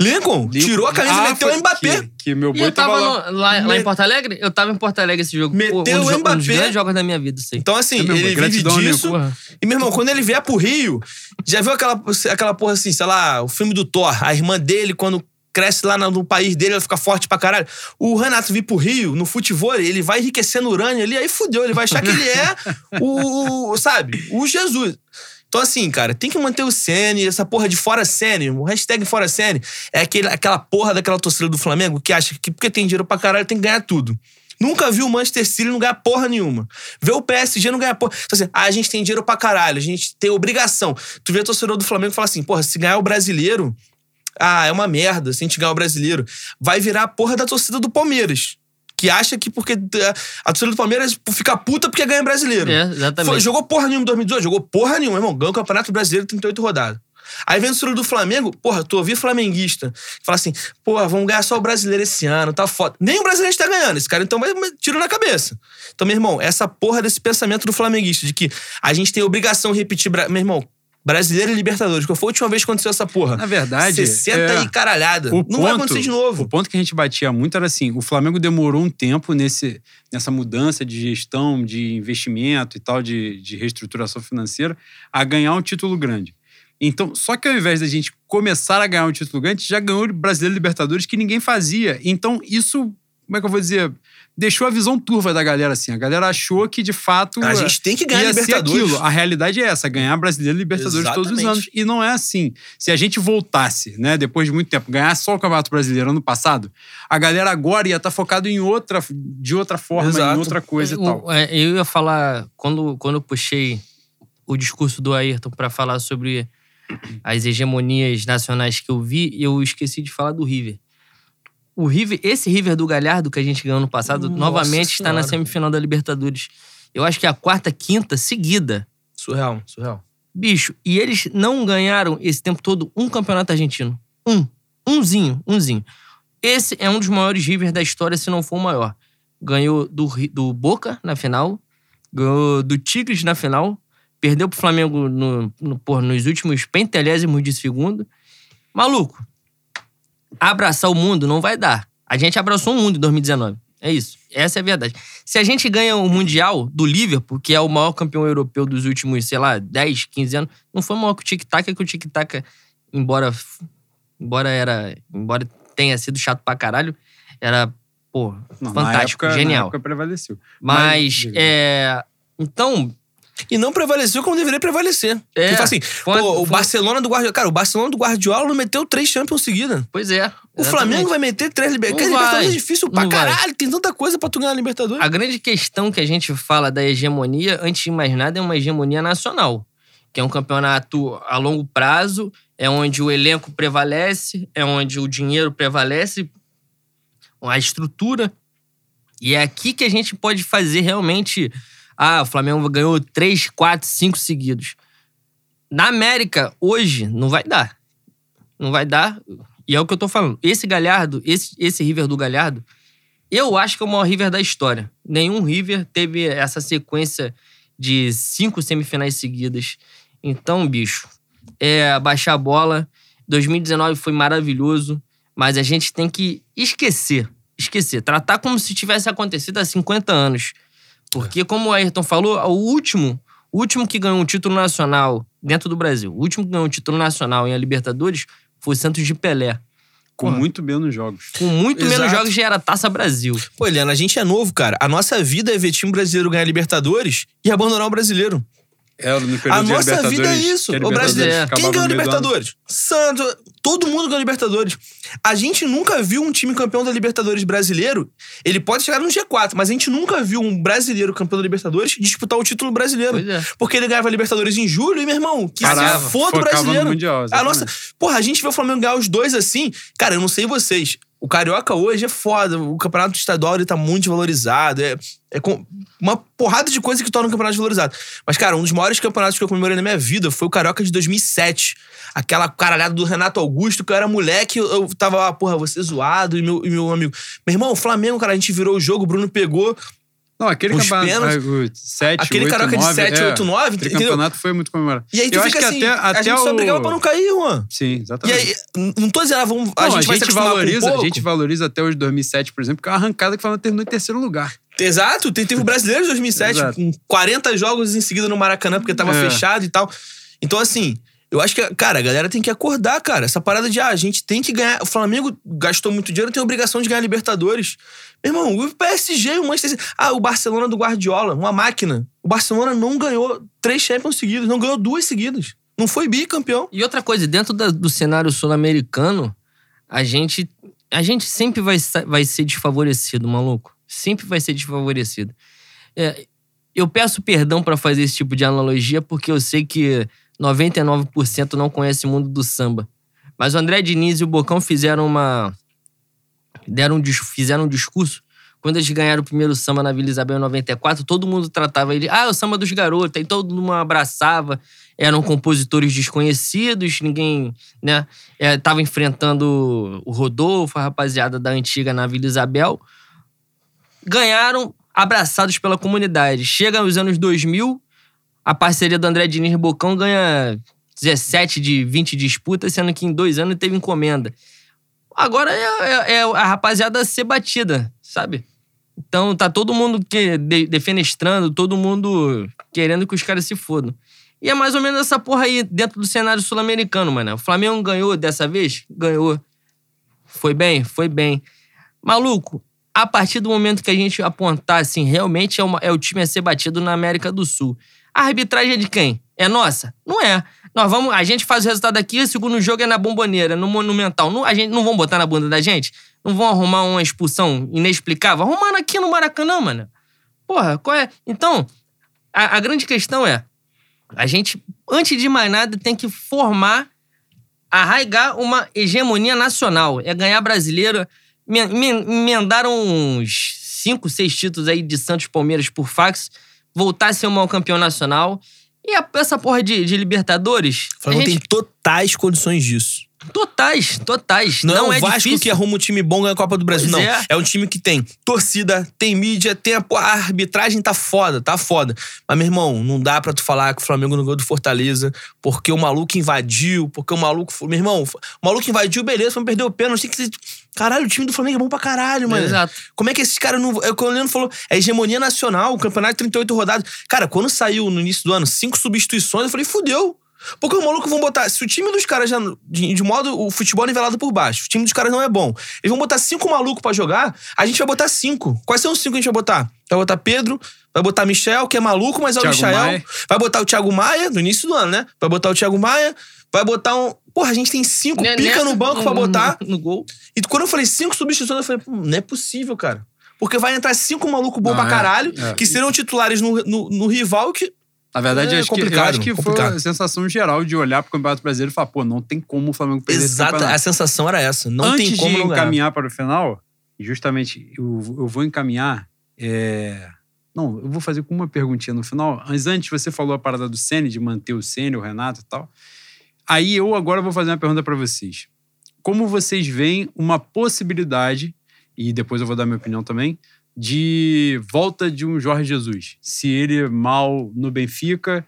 Lincoln. Lincoln. Tirou a camisa e Ah, meteu o Mbappé. Que, que meu E boi eu tava, tava lá. no- lá, lá Me- em Porto Alegre? Eu tava em Porto Alegre esse jogo. Meteu um o jo- um dos Mbappé. grandes jogos da minha vida, aí. Então, assim, É ele vive gratidão, disso. Porra. E, meu irmão, quando ele vier pro Rio, já viu aquela, aquela porra assim, sei lá, o filme do Thor, a irmã dele, quando cresce lá no, no país dele, ela fica forte pra caralho. O Renato vir pro Rio, no futebol, ele vai enriquecendo urânio ali, aí fudeu, ele vai achar que ele é o, o- sabe, o Jesus. Então, assim, cara, tem que manter o Sene, essa porra de fora Sene, o hashtag fora Sene, é aquele, aquela porra daquela torcida do Flamengo que acha que porque tem dinheiro pra caralho tem que ganhar tudo. Nunca viu o Manchester City não ganhar porra nenhuma. Vê o PSG não ganhar porra. Então, assim, ah, a gente tem dinheiro pra caralho, a gente tem obrigação. Tu vê o torcedor do Flamengo e fala assim, porra, se ganhar o brasileiro, ah, é uma merda se a gente ganhar o brasileiro. Vai virar a porra da torcida do Palmeiras. Que acha que porque eh, a torcida do Palmeiras fica puta porque ganha brasileiro. É, exatamente. Foi- jogou porra nenhuma em 2018? Jogou porra nenhuma, irmão. Ganhou o Campeonato Brasileiro 38 rodadas. Aí vem o torcedor do Flamengo, porra, tu ouvi flamenguista. Fala assim, porra, vamos ganhar só o brasileiro esse ano, tá foda. Nem o brasileiro está ganhando, esse cara então vai tiro na cabeça. Então, meu irmão, essa porra desse pensamento do flamenguista, de que a gente tem obrigação de repetir. Meu irmão, brasileiro e Libertadores. Qual foi a última vez que aconteceu essa porra? Na verdade, 60 é, e caralhada. o Não vai ponto- acontecer de O novo. ponto que a gente batia muito era assim: o Flamengo demorou um tempo nesse, nessa mudança de gestão, de investimento e tal, de, de reestruturação financeira, a ganhar um título grande. Então, só que ao invés da gente começar a ganhar um título grande, a gente já ganhou o Brasileiro e Libertadores que ninguém fazia. Então, isso, como é que eu vou dizer? Deixou a visão turva da galera assim. A galera achou que, de fato. A gente tem que ganhar ia ser Libertadores. aquilo. A realidade é essa, ganhar Brasileiro e Libertadores todos os Exatamente. anos. E não é assim. Se a gente voltasse, né, depois de muito tempo, ganhar só o Campeonato Brasileiro ano passado, a galera agora ia estar focada em outra, de outra forma, Exato. em outra coisa e O- tal. é, Eu ia falar, quando, quando eu puxei o discurso do Ayrton pra falar sobre as hegemonias nacionais que eu vi, eu esqueci de falar do River. O River, esse River do Galhardo que a gente ganhou no passado, Nossa novamente está na Senhora. semifinal da Libertadores. Eu acho que é a quarta, quinta seguida. Surreal, surreal. Bicho, e eles não ganharam esse tempo todo um campeonato argentino. Um. Umzinho, umzinho. Esse é um dos maiores River da história, se não for o maior. Ganhou do, do Boca na final, ganhou do Tigres na final, perdeu pro Flamengo no, no, porra, nos últimos pentelésimos de segundo. Maluco, abraçar o mundo não vai dar. A gente abraçou o mundo em 2019. É isso. Essa é a verdade. Se a gente ganha o Mundial do Liverpool, que é o maior campeão europeu dos últimos, sei lá, 10, 15 anos, não foi maior que o Tic-Tac, que o Tic-Tac, embora, embora era. Embora tenha sido chato pra caralho, era, pô, Não, na fantástico, época- genial. Na época prevaleceu. Mas, Mas- é. Então. E não prevaleceu como deveria prevalecer. É, Porque, assim, foi- pô, o foi- Barcelona do Guardiola. Cara, o Barcelona do Guardiola não meteu três Champions seguidas. Pois é. O exatamente. Flamengo vai meter três liber... Não Porque vai. Libertadores é difícil pra Não vai. caralho. Tem tanta coisa pra tu ganhar a Libertadores. A grande questão que a gente fala da hegemonia, antes de mais nada, é uma hegemonia nacional. Que é um campeonato a longo prazo, é onde o elenco prevalece, é onde o dinheiro prevalece, a estrutura. E é aqui que a gente pode fazer realmente. Ah, o Flamengo ganhou três, quatro, cinco seguidos. Na América, hoje, não vai dar. Não vai dar. E é o que eu tô falando. Esse Galhardo, esse, esse River do Galhardo, eu acho que é o maior River da história. Nenhum River teve essa sequência de cinco semifinais seguidas. Então, bicho, é baixar a bola. 2019 foi maravilhoso, mas a gente tem que esquecer. Esquecer. Tratar como se tivesse acontecido há 50 anos. Porque, como o Ayrton falou, o último, o último que ganhou um título nacional dentro do Brasil, o último que ganhou um título nacional em a Libertadores foi o Santos de Pelé. Com Porra. muito menos jogos. Com muito menos Exato. jogos já era Taça Brasil. Pô, Eliana, a gente é novo, cara. A nossa vida é ver time brasileiro ganhar Libertadores e abandonar o brasileiro. É, no período A de nossa vida é isso. que a O brasileiro. Libertadores Quem ganhou a. Libertadores? Santos. Todo mundo ganhou a Libertadores. A gente nunca viu um time campeão da Libertadores brasileiro. Ele pode chegar no G4, mas a gente nunca viu um brasileiro campeão da Libertadores disputar o título brasileiro. Pois é. Porque ele ganhava a Libertadores em julho e, meu irmão, que se foda o focava no brasileiro. Mundial, A nossa. Porra, a gente vê o Flamengo ganhar os dois assim. Cara, eu não sei vocês. O Carioca hoje é foda. O campeonato estadual ele tá muito valorizado. É, é uma porrada de coisa que torna o campeonato valorizado. Mas, cara, um dos maiores campeonatos que eu comemorei na minha vida foi o Carioca de 2007. Aquela caralhada do Renato Augusto, que eu era moleque, eu, eu tava lá, porra, você zoado, e meu, e meu amigo. Meu irmão, o Flamengo, cara, a gente virou o jogo, o Bruno pegou. Não, aquele Os campeonato. pênaltis. ah, o 7, Aquele 8, Carioca de 9, 7, é, 8, 9, Aquele entendeu? campeonato foi muito comemorado. E aí tu Eu fica acho que assim, até- a até gente só o- brigava pra não cair, Juan. Sim, E exatamente. aí, n- não tô dizendo, ah, vamos, a Não, gente vai se acostumar valoriza, com a gente valoriza até os 2007, por exemplo, que é uma arrancada que o Flamengo terminou em terceiro lugar. Exato, teve o brasileiro de 2007, Exato. com 40 jogos em seguida no Maracanã, porque tava É. fechado e tal. Então, assim, eu acho que, cara, a galera tem que acordar, cara. Essa parada de, ah, a gente tem que ganhar. O Flamengo gastou muito dinheiro, tem a obrigação de ganhar Libertadores. Meu irmão, o PSG, o Manchester City. Ah, o Barcelona do Guardiola, uma máquina. O Barcelona não ganhou três Champions seguidos, não ganhou duas seguidas. Não foi bicampeão. E outra coisa, dentro da- do cenário sul-americano, a gente, a gente sempre vai, vai ser desfavorecido, maluco. Sempre vai ser desfavorecido. É, eu peço perdão para fazer esse tipo de analogia, porque eu sei que 99% não conhece o mundo do samba. Mas o André Diniz e o Bocão fizeram uma. Deram um, fizeram um discurso. Quando eles ganharam o primeiro samba na Vila Isabel em 94, todo mundo tratava ele. Ah, o samba dos garotos. Aí todo mundo abraçava. Eram compositores desconhecidos, ninguém. né? É, enfrentando o Rodolfo, a rapaziada da antiga na Vila Isabel. Ganharam abraçados pela comunidade. Chega nos anos 2000, a parceria do André Diniz Bocão ganha 17 de 20 disputas, sendo que em dois anos teve encomenda. Agora é, é, é a rapaziada ser batida, sabe? Então tá todo mundo que, de, defenestrando, todo mundo querendo que os caras se fodam. E é mais ou menos essa porra aí dentro do cenário sul-americano, mano. O Flamengo ganhou dessa vez? Ganhou. Foi bem? Foi bem. Maluco, a partir do momento que a gente apontar, assim, realmente é, uma, é o time a ser batido na América do Sul. A arbitragem é de quem? É nossa? Não é. Nós vamos, a gente faz o resultado aqui, o segundo jogo é na bomboneira, no Monumental. Não, a gente não vão botar na bunda da gente? Não vão arrumar uma expulsão inexplicável? Arrumando aqui no Maracanã, mano. Porra, qual é? Então, a, a grande questão é: a gente, antes de mais nada, tem que formar, arraigar uma hegemonia nacional. É ganhar brasileiro me, me, emendaram uns cinco, seis títulos aí de Santos Palmeiras por fax, voltar a ser um campeão nacional. E a, essa porra de, de Libertadores. O Flamengo gente... tem totais condições disso. Totais, totais. Não, não é o Vasco difícil. que arruma um time bom ganha a Copa do Brasil. Pois não. É. é um time que tem torcida, tem mídia, tem a, a, arbitragem tá foda, tá foda. Mas, meu irmão, não dá pra tu falar que o Flamengo não ganhou do Fortaleza porque o maluco invadiu, porque o maluco. Meu irmão, o maluco invadiu, beleza, foi perder o pênalti. Tem que ser. Caralho, o time do Flamengo é bom pra caralho, mano. Exato. Como é que esses caras não. É o que o Leandro falou, é hegemonia nacional, o campeonato de 38 rodadas. Cara, quando saiu no início do ano cinco substituições, eu falei, fudeu. Porque os malucos vão botar. Se o time dos caras já. De, de, modo. O futebol é nivelado por baixo. O time dos caras não é bom. Eles vão botar cinco malucos para jogar. A gente vai botar cinco. Quais são os cinco que a gente vai botar? Vai botar Pedro, vai botar Michel, que é maluco, mas é o Thiago Michel. Maia. Vai botar o Thiago Maia, no início do ano, né? Vai botar o Thiago Maia. Vai botar um. Porra, a gente tem cinco Nessa, pica no banco pra botar. No, no, gol. E quando eu falei cinco substituições, eu falei, não é possível, cara. Porque vai entrar cinco malucos bons pra é, caralho, é. que serão titulares no, no, no rival que na verdade, é acho que, acho que foi a sensação geral de olhar pro Campeonato Brasileiro e falar, pô, não tem como o Flamengo perder Exato, a sensação era essa. Não Antes tem como de encaminhar para o final, justamente eu, eu vou encaminhar. É... Não, eu vou fazer com uma perguntinha no final. Mas antes, você falou a parada do Sene, de manter o Sene, o Renato e tal. Aí eu agora vou fazer uma pergunta para vocês. Como vocês veem uma possibilidade, e depois eu vou dar minha opinião também, de volta de um Jorge Jesus. Se ele mal no Benfica,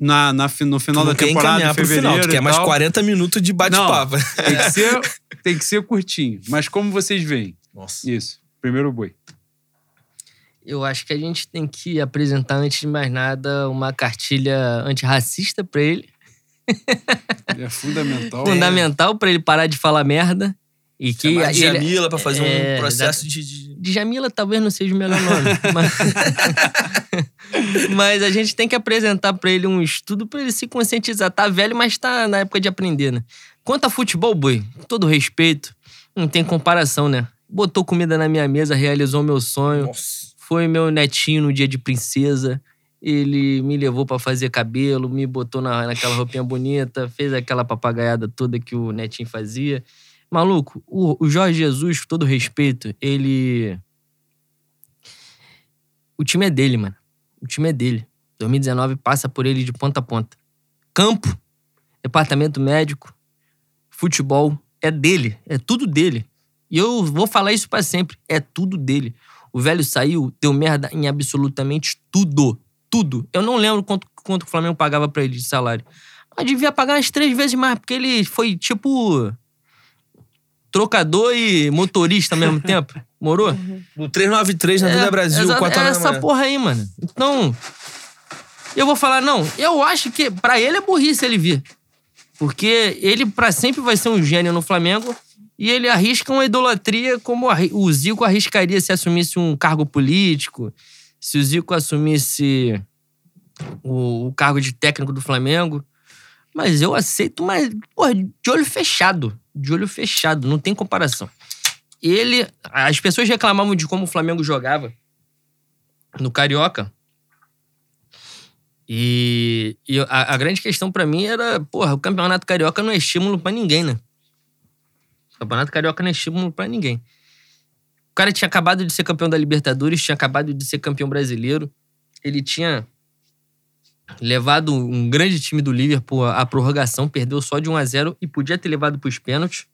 na, na, no final da temporada, em fevereiro final, tu quer mais 40 minutos de bate-papo. Tem, que ser, tem que ser curtinho. Mas como vocês veem? Nossa. Isso. Primeiro boi. Eu acho que a gente tem que apresentar, antes de mais nada, uma cartilha antirracista para ele. É fundamental. fundamental é. para ele parar de falar merda. E que Chamar de ele, Jamila pra fazer é, um processo de, de. De Jamila talvez não seja o melhor nome. mas... mas a gente tem que apresentar para ele um estudo para ele se conscientizar. Tá velho, mas tá na época de aprender, né? Quanto a futebol, boi, com todo respeito, não tem comparação, né? Botou comida na minha mesa, realizou meu sonho. Nossa. Foi meu netinho no dia de princesa. Ele me levou para fazer cabelo, me botou na, naquela roupinha bonita, fez aquela papagaiada toda que o netinho fazia. Maluco, o, o Jorge Jesus, com todo respeito, ele. O time é dele, mano. O time é dele. 2019 passa por ele de ponta a ponta. Campo, departamento médico, futebol, é dele. É tudo dele. E eu vou falar isso para sempre. É tudo dele. O velho saiu, deu merda em absolutamente tudo. Tudo. Eu não lembro quanto, quanto o Flamengo pagava para ele de salário. Mas devia pagar umas três vezes mais, porque ele foi tipo trocador e motorista ao mesmo tempo. Morou? No 393 na é, Vida Brasil, exa, 4 é essa porra aí, mano. Então, eu vou falar, não, eu acho que para ele é burrice ele vir. Porque ele para sempre vai ser um gênio no Flamengo e ele arrisca uma idolatria como o Zico arriscaria se assumisse um cargo político, se o Zico assumisse o, o cargo de técnico do Flamengo. Mas eu aceito, mas, porra, de olho fechado de olho fechado, não tem comparação. ele. As pessoas reclamavam de como o Flamengo jogava no Carioca. E, e a, a grande questão pra mim era, porra, o Campeonato Carioca não é estímulo pra ninguém, né? O Campeonato Carioca não é estímulo pra ninguém. O cara tinha acabado de ser campeão da Libertadores, tinha acabado de ser campeão brasileiro. Ele tinha levado um grande time do Liverpool à prorrogação, perdeu só de 1 a 0 e podia ter levado pros pênaltis.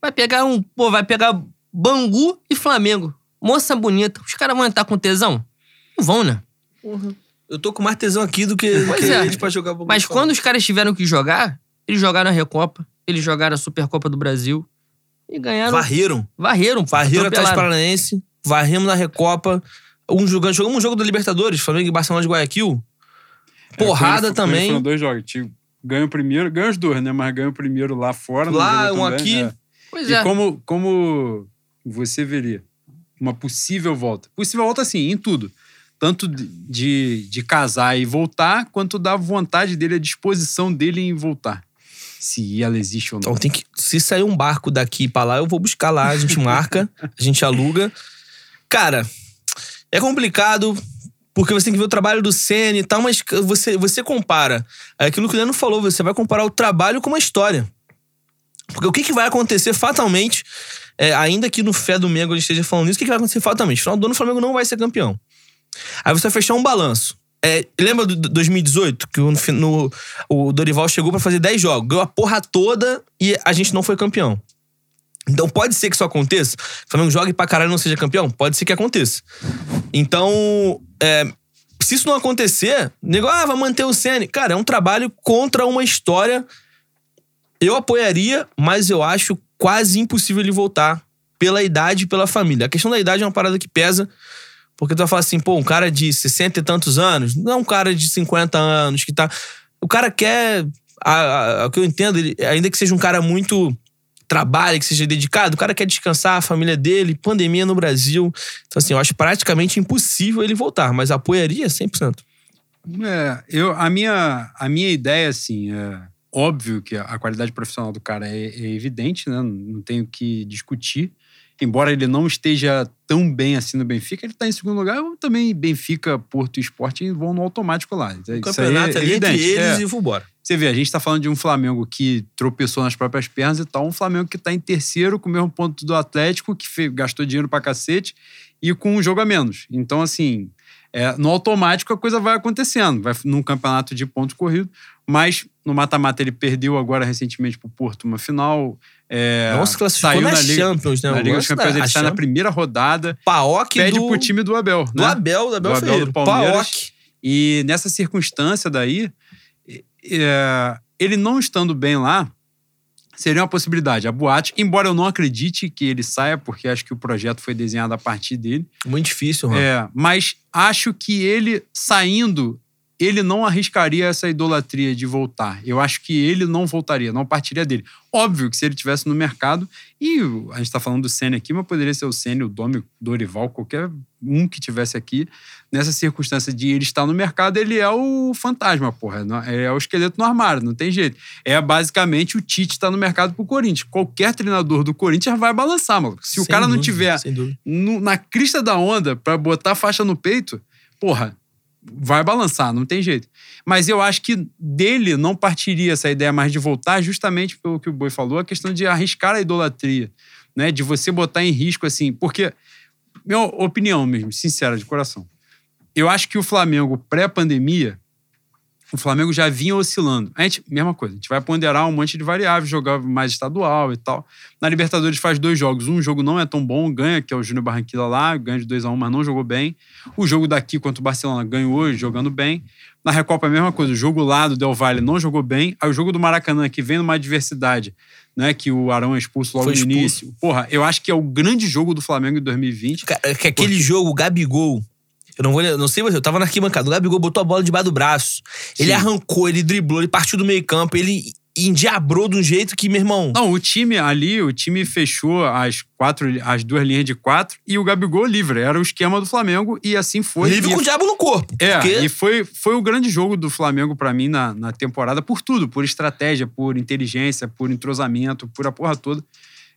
Vai pegar um, pô, vai pegar Bangu e Flamengo. Moça bonita. Os caras vão entrar com tesão? Não vão, né? Eu tô com mais tesão aqui do que, Pois que é. a gente pra jogar bagulho Mas quando os caras tiveram que jogar, eles jogaram a Recopa, eles jogaram a Supercopa do Brasil e ganharam. Varreram. varreram. pô, Varreram atrás. Paranaense. Varremos na Recopa. Um jogando, jogamos um jogo da Libertadores, Flamengo e Barcelona de Guayaquil. Porrada É, foi- também. Foram dois jogos. Ganha o primeiro, ganha os dois, né? Mas ganha o primeiro lá fora. Lá, um tão bem, aqui. é. Pois E é. como, como você veria uma possível volta? Possível volta, assim, em tudo. Tanto de- de, casar e voltar, quanto da vontade dele, a disposição dele em voltar. Se ela existe ou não. Então tem que. Se sair um barco daqui pra lá, eu vou buscar lá. A gente marca, a gente aluga. Cara, é complicado. Porque você tem que ver o trabalho do Senna e tal, mas você, você compara. É aquilo que o Leandro falou, você vai comparar o trabalho com uma história. Porque o que, que vai acontecer fatalmente, é, ainda que no fé do Mengo gente esteja falando isso, o que, que vai acontecer fatalmente? No final do ano o Flamengo não vai ser campeão. Aí você vai fechar um balanço. É, lembra do 2018? Que no, no- o Dorival chegou pra fazer 10 jogos, ganhou a porra toda e a gente não foi campeão. Então pode ser que isso aconteça. O Flamengo jogue pra caralho e não seja campeão? Pode ser que aconteça. Então, é, se isso não acontecer, nego, ah, vai manter o Senna. Cara, é um trabalho contra uma história. Eu apoiaria, mas eu acho quase impossível ele voltar pela idade e pela família. A questão da idade é uma parada que pesa. Porque tu vai falar assim, pô, um cara de 60 e tantos anos, não um cara de 50 anos que tá. O cara quer. A- o que eu entendo, ele- ainda que seja um cara muito. Trabalha, que seja dedicado, o cara quer descansar a família dele, pandemia no Brasil. Então, assim, eu acho praticamente impossível ele voltar, mas apoiaria 100%. É, eu, a, minha, a minha ideia, assim, é óbvio que a qualidade profissional do cara é, é evidente, né? Não tenho que discutir. Embora ele não esteja tão bem assim no Benfica, ele está em segundo lugar. Eu também, Benfica, Porto e Esporte vão no automático lá. Isso O aí campeonato é ali entre eles É. e vambora. Você vê, a gente está falando de um Flamengo que tropeçou nas próprias pernas e tal, um Flamengo que está em terceiro com o mesmo ponto do Atlético, que gastou dinheiro pra cacete e com um jogo a menos. Então, assim, é, no automático a coisa vai acontecendo, vai num campeonato de pontos corrido, mas no mata-mata ele perdeu agora recentemente pro Porto uma final. É, não se classificou saiu na, na Liga- Champions, né? na Liga dos gosto da- Campeões ele sai na primeira rodada, Paok pede do, pro time do Abel. do né? Abel, do Abel Do Abel do. Palmeiras. Paok. E nessa circunstância daí, é, ele não estando bem lá, seria uma possibilidade. A boate, embora eu não acredite que ele saia, porque acho que o projeto foi desenhado a partir dele, Muito difícil, Juan. é, mas acho que ele saindo, ele não arriscaria essa idolatria de voltar. Eu acho que ele não voltaria, não partiria dele. Óbvio que se ele tivesse no mercado, e o- a gente está falando do Senna aqui, mas poderia ser o Senna, o Domi, o Dorival, qualquer um que tivesse aqui, nessa circunstância de ele estar no mercado, ele é o fantasma, porra. não- É o esqueleto no armário, não tem jeito. É basicamente o Tite está no mercado pro Corinthians. Qualquer treinador do Corinthians vai balançar, mano. Se o Sem cara não dúvida, tiver Sem dúvida. no- na crista da onda pra botar a faixa no peito, porra, vai balançar, não tem jeito. Mas eu acho que dele não partiria essa ideia mais de voltar, justamente pelo que o Boi falou, a questão de arriscar a idolatria, né? De você botar em risco, assim, porque, minha opinião mesmo, sincera, de coração, eu acho que o Flamengo pré-pandemia, o Flamengo já vinha oscilando. A gente, mesma coisa, a gente vai ponderar um monte de variáveis, jogar mais estadual e tal. Na Libertadores faz dois jogos. Um jogo não é tão bom, ganha, que é o Júnior Barranquilla lá, ganha de 2 a 1 mas não jogou bem. O jogo daqui contra o Barcelona ganhou jogando bem. Na Recopa a mesma coisa, o jogo lá do Del Valle não jogou bem. Aí o jogo do Maracanã, que vem numa adversidade, né, que o Arão é expulso logo Foi no expulso. início. Porra, eu acho que é o grande jogo do Flamengo em 2020. Cara, é que aquele jogo, o Gabigol. Eu não vou não sei você, eu tava na arquibancada. O Gabigol botou a bola debaixo do braço. Ele Sim. arrancou, ele driblou, ele partiu do meio-campo, ele endiabrou de um jeito que, meu irmão. Não, o time ali, o time fechou as quatro, as duas linhas de quatro e o Gabigol livre. Era o esquema do Flamengo e assim foi. livre E com o diabo no corpo. É, porque e foi, foi o grande jogo do Flamengo pra mim na, na temporada por tudo, por estratégia, por inteligência, por entrosamento, por a porra toda.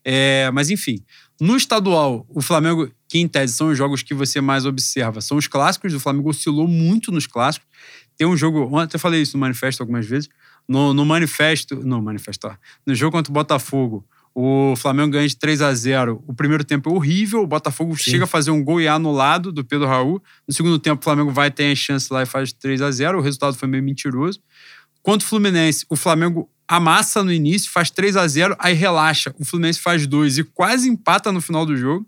É, mas enfim, no estadual, o Flamengo, que em tese são os jogos que você mais observa, são os clássicos. O Flamengo oscilou muito nos clássicos. Tem um jogo, ontem eu falei isso no manifesto algumas vezes. No, no manifesto, não, manifesto, ó, no jogo contra o Botafogo, o Flamengo ganha de 3 a 0 O primeiro tempo é horrível, o Botafogo Sim. chega a fazer um gol e é anulado do Pedro Raul. No segundo tempo, o Flamengo vai ter a chance lá e faz 3 a 0 O resultado foi meio mentiroso. Contra o Fluminense, o Flamengo amassa no início, faz 3 a 0 aí relaxa. O Fluminense faz 2 e quase empata no final do jogo.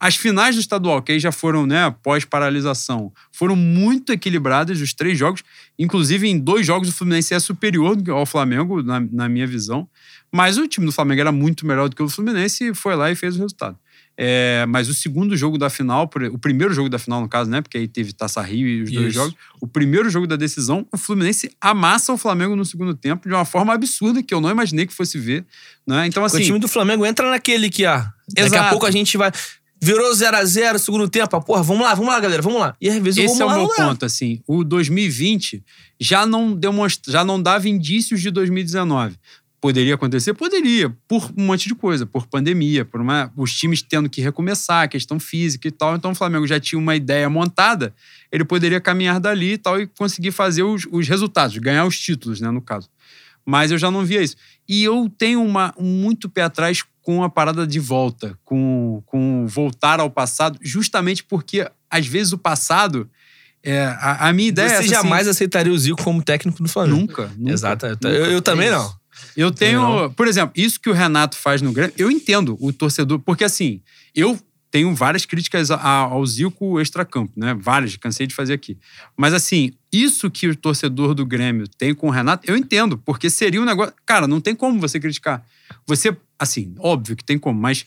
As finais do estadual, que aí já foram, né, pós-paralisação, foram muito equilibradas os três jogos. Inclusive, em dois jogos, o Fluminense é superior ao Flamengo, na, na minha visão. Mas o time do Flamengo era muito melhor do que o Fluminense e foi lá e fez o resultado. É, mas o segundo jogo da final, o primeiro jogo da final, no caso, né? Porque aí teve Taça Rio e os dois Isso. jogos. O primeiro jogo da decisão, o Fluminense amassa o Flamengo no segundo tempo de uma forma absurda que eu não imaginei que fosse ver. Né? Então, o assim. time do Flamengo entra naquele que, ah, daqui a Exato. pouco a gente vai. Virou 0x0 segundo tempo. ah, Porra, vamos lá, vamos lá, galera, vamos lá. E às vezes Esse é o lá, meu não dá. ponto, assim. O 2020 já não demonstra, já não dava indícios de 2019. Poderia acontecer? Poderia, por um monte de coisa, por pandemia, por uma, os times tendo que recomeçar, questão física e tal. Então o Flamengo já tinha uma ideia montada, ele poderia caminhar dali e tal e conseguir fazer os, os resultados, ganhar os títulos, né, no caso. Mas eu já não via isso. E eu tenho uma, um muito pé atrás com a parada de volta, com, com voltar ao passado, justamente porque, às vezes, o passado. É, a, a minha ideia Você é essa, assim, jamais aceitaria o Zico como técnico do Flamengo. Nunca, nunca. Exato. Eu- eu também É não. Eu tenho, por exemplo, isso que o Renato faz no Grêmio, eu entendo o torcedor, porque assim, eu tenho várias críticas ao Zico extracampo, né? Várias, cansei de fazer aqui. Mas assim, isso que o torcedor do Grêmio tem com o Renato, eu entendo, porque seria um negócio. Cara, não tem como você criticar. Você, assim, óbvio que tem como, mas.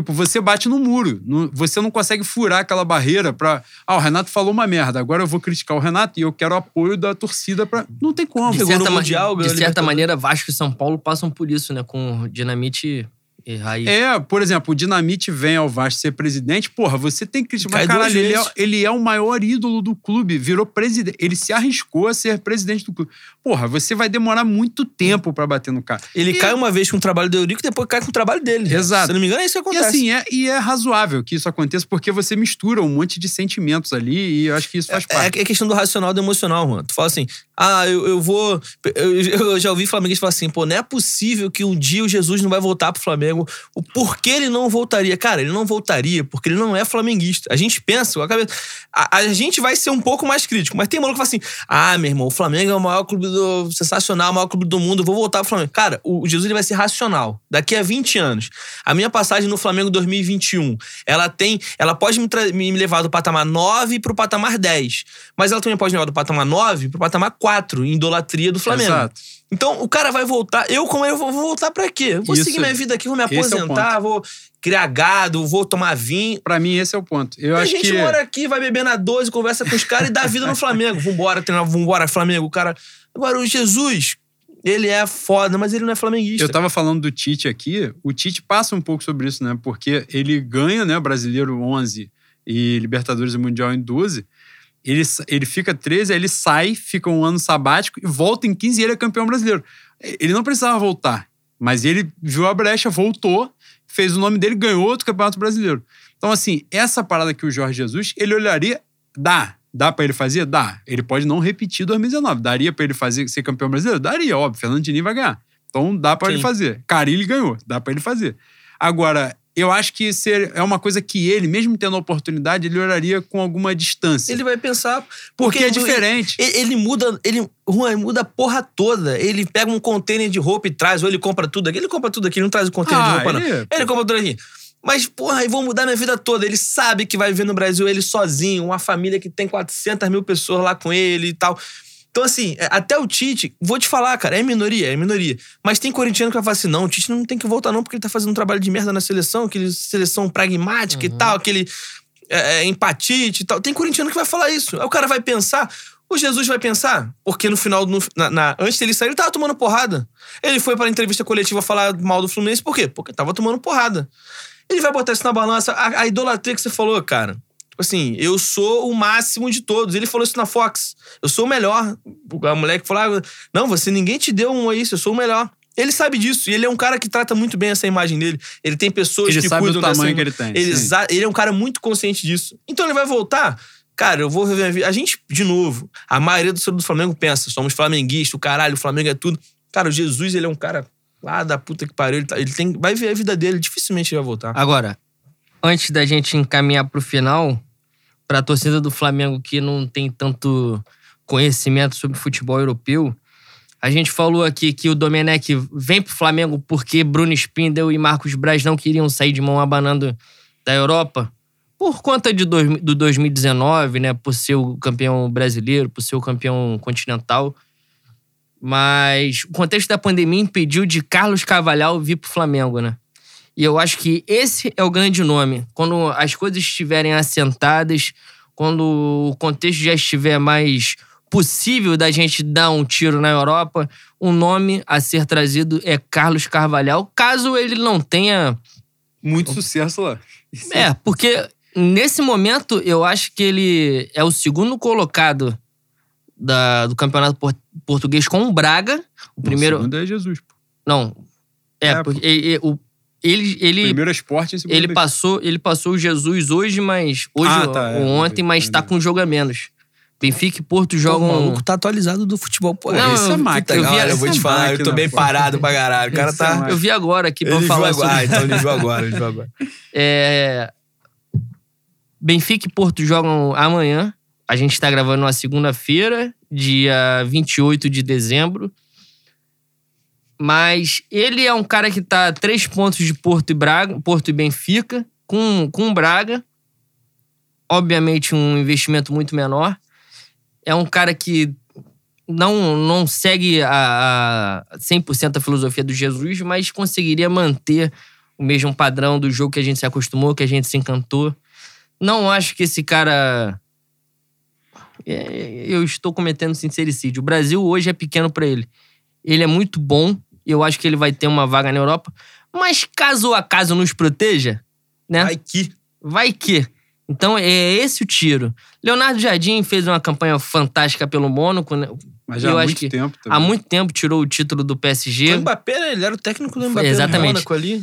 Tipo, você bate no muro. Não- Você não consegue furar aquela barreira pra. Ah, o Renato falou uma merda. Agora eu vou criticar o Renato e eu quero o apoio da torcida pra. Não tem como. De no certa, Mundial, de certa maneira, Vasco e São Paulo passam por isso, né? Com Dinamite e. É, por exemplo, o Dinamite vem ao Vasco ser presidente, porra, você tem que criticar. Caralho, ele é, ele é o maior ídolo do clube, virou presidente. Ele se arriscou a ser presidente do clube. Porra, você vai demorar muito tempo pra bater no cara. Ele E- cai uma vez com o trabalho do Eurico, depois cai com o trabalho dele. Exato. Se não me engano, é isso que E acontece. assim, é, e é razoável que isso aconteça, porque você mistura um monte de sentimentos ali e eu acho que isso faz É, parte. é questão do racional e do emocional, mano. Tu fala assim, ah, eu, eu vou. Eu, eu já ouvi flamenguista falar assim, pô, não é possível que um dia o Jesus não vai voltar pro Flamengo. O porquê ele não voltaria? Cara, ele não voltaria porque ele não é flamenguista. A gente pensa, a, cabeça, a, a gente vai ser um pouco mais crítico, mas tem maluco que fala assim: ah, meu irmão, o Flamengo é o maior clube do. sensacional, o maior clube do mundo, eu vou voltar pro Flamengo. Cara, o Jesus ele vai ser racional. Daqui a 20 anos. A minha passagem no Flamengo 2021, ela tem. Ela pode me, me levar do patamar 9 pro patamar 10. Mas ela também pode me levar do patamar 9 pro patamar 4, em idolatria do Flamengo. Exato. Então, o cara vai voltar. Eu, como eu, vou voltar pra quê? Vou Isso- seguir minha vida aqui, vou me é aposentar, vou criar gado, vou tomar vinho. Pra mim, esse é o ponto. Eu a acho gente que. mora aqui, vai beber na 12, conversa com os caras e dá vida no Flamengo. Vambora, treinar, vambora, Flamengo. O cara. Agora, o Jesus, ele é foda, mas ele não é flamenguista. Eu tava falando do Tite aqui, o Tite passa um pouco sobre isso, né? Porque ele ganha, né, Brasileiro 11 e Libertadores e Mundial em 12. Ele, ele fica 13, aí ele sai, fica um ano sabático e volta em 15 e ele é campeão brasileiro. Ele não precisava voltar, mas ele viu a brecha, voltou, fez o nome dele, ganhou outro campeonato brasileiro. Então, assim, essa parada que o Jorge Jesus, ele olharia, dá. Dá pra ele fazer? Dá. Ele pode não repetir 2019. Daria pra ele fazer, ser campeão brasileiro? Daria, óbvio. Fernando Diniz vai ganhar. Então dá Sim. ele fazer. Carilli ganhou, dá pra ele fazer. Agora, eu acho que ser, é uma coisa que ele, mesmo tendo a oportunidade, ele olharia com alguma distância. Ele vai pensar. porque é ele- diferente. Ele, ele muda, ele, Juan, ele muda a porra toda. Ele pega um container de roupa e traz, ou ele compra tudo aqui. Ele compra tudo aqui, ele não traz o container de Ah, roupa, não. ele- Ele compra tudo aqui. Mas, porra, eu vou mudar minha vida toda. Ele sabe que vai viver no Brasil ele sozinho, uma família que tem 400 mil pessoas lá com ele e tal. Então, assim, é, até o Tite, vou te falar, cara, é minoria, é minoria. Mas tem corintiano que vai falar assim: não, o Tite não tem que voltar, não, porque ele tá fazendo um trabalho de merda na seleção, aquele seleção pragmática e tal, aquele é, é, empatite e tal. Tem corintiano que vai falar isso. Aí o cara vai pensar. O Jesus vai pensar, porque no final, no- na- na- antes dele sair, ele tava tomando porrada. Ele foi pra entrevista coletiva falar mal do Fluminense, por quê? Porque tava tomando porrada. Ele vai botar isso na balança. A, a idolatria que você falou, cara. Tipo assim, eu sou o máximo de todos. Ele falou isso na Fox. Eu sou o melhor. A mulher que falou, ah, não, você, ninguém te deu um isso, eu sou o melhor. Ele sabe disso. E ele é um cara que trata muito bem essa imagem dele. Ele tem pessoas Ele que sabe cuidam o tamanho dessa que ele tem. ele, exa- ele é um cara muito consciente disso. Então ele vai voltar. Cara, eu vou rever a vida. A gente, de novo, a maioria do do Flamengo pensa: somos flamenguistas, o caralho, o Flamengo é tudo. Cara, o Jesus, ele é um cara lá da puta que pariu. Ele, tá- ele tem, vai ver a vida dele, dificilmente ele vai voltar. Agora, antes da gente encaminhar pro final, pra torcida do Flamengo que não tem tanto conhecimento sobre futebol europeu, a gente falou aqui que o Domenech vem pro Flamengo porque Bruno Spindel e Marcos Braz não queriam sair de mão abanando da Europa. Por conta de dois, do 2019, né? Por ser o campeão brasileiro, por ser o campeão continental. Mas o contexto da pandemia impediu de Carlos Carvalhal vir pro Flamengo, né? E eu acho que esse é o grande nome. Quando as coisas estiverem assentadas, quando o contexto já estiver mais possível da gente dar um tiro na Europa, um nome a ser trazido é Carlos Carvalhal, caso ele não tenha. Muito sucesso lá. É, porque nesse momento eu acho que ele é o segundo colocado da- do campeonato por- português com o Braga. O primeiro. O segundo é Jesus. pô. Não. É, É, porque ele, ele- o- ele, ele, Primeiro é esporte e segundo ele é passou, ele passou o Jesus hoje, mas hoje Ah, tá, é, ou ontem, mas é tá verdade. com um jogo a menos. Benfica e Porto O jogam. maluco tá atualizado do futebol. Pô, Não, esse é eu- máquina. eu vi- Olha, eu vou esse te é falar, eu tô máquina, bem pô. parado pra caralho. O cara Esse é tá. máquina. Eu vi agora aqui pra Ele viu falar agora. Sobre. então ele viu agora, ele viu agora. É, Benfica e Porto jogam amanhã. A gente tá gravando na segunda-feira, dia 28 de dezembro. Mas ele é um cara que tá a três pontos de Porto e Braga, Porto e Benfica, com, com Braga. Obviamente, um investimento muito menor. É um cara que não, não segue a, a 100% a filosofia do Jesus, mas conseguiria manter o mesmo padrão do jogo que a gente se acostumou, que a gente se encantou. Não acho que esse cara. É, Eu estou cometendo sincericídio. O Brasil hoje é pequeno para ele. Ele é muito bom. Eu acho que ele vai ter uma vaga na Europa. Mas caso o acaso nos proteja, né? Ai, que. Vai que. Então é esse o tiro. Leonardo Jardim fez uma campanha fantástica pelo Mônaco. né? Mas já eu há acho muito tempo também. Há muito tempo tirou o título do O PSG. Mbappé, né? ele era o técnico do Mbappé Exatamente. no Mônaco ali.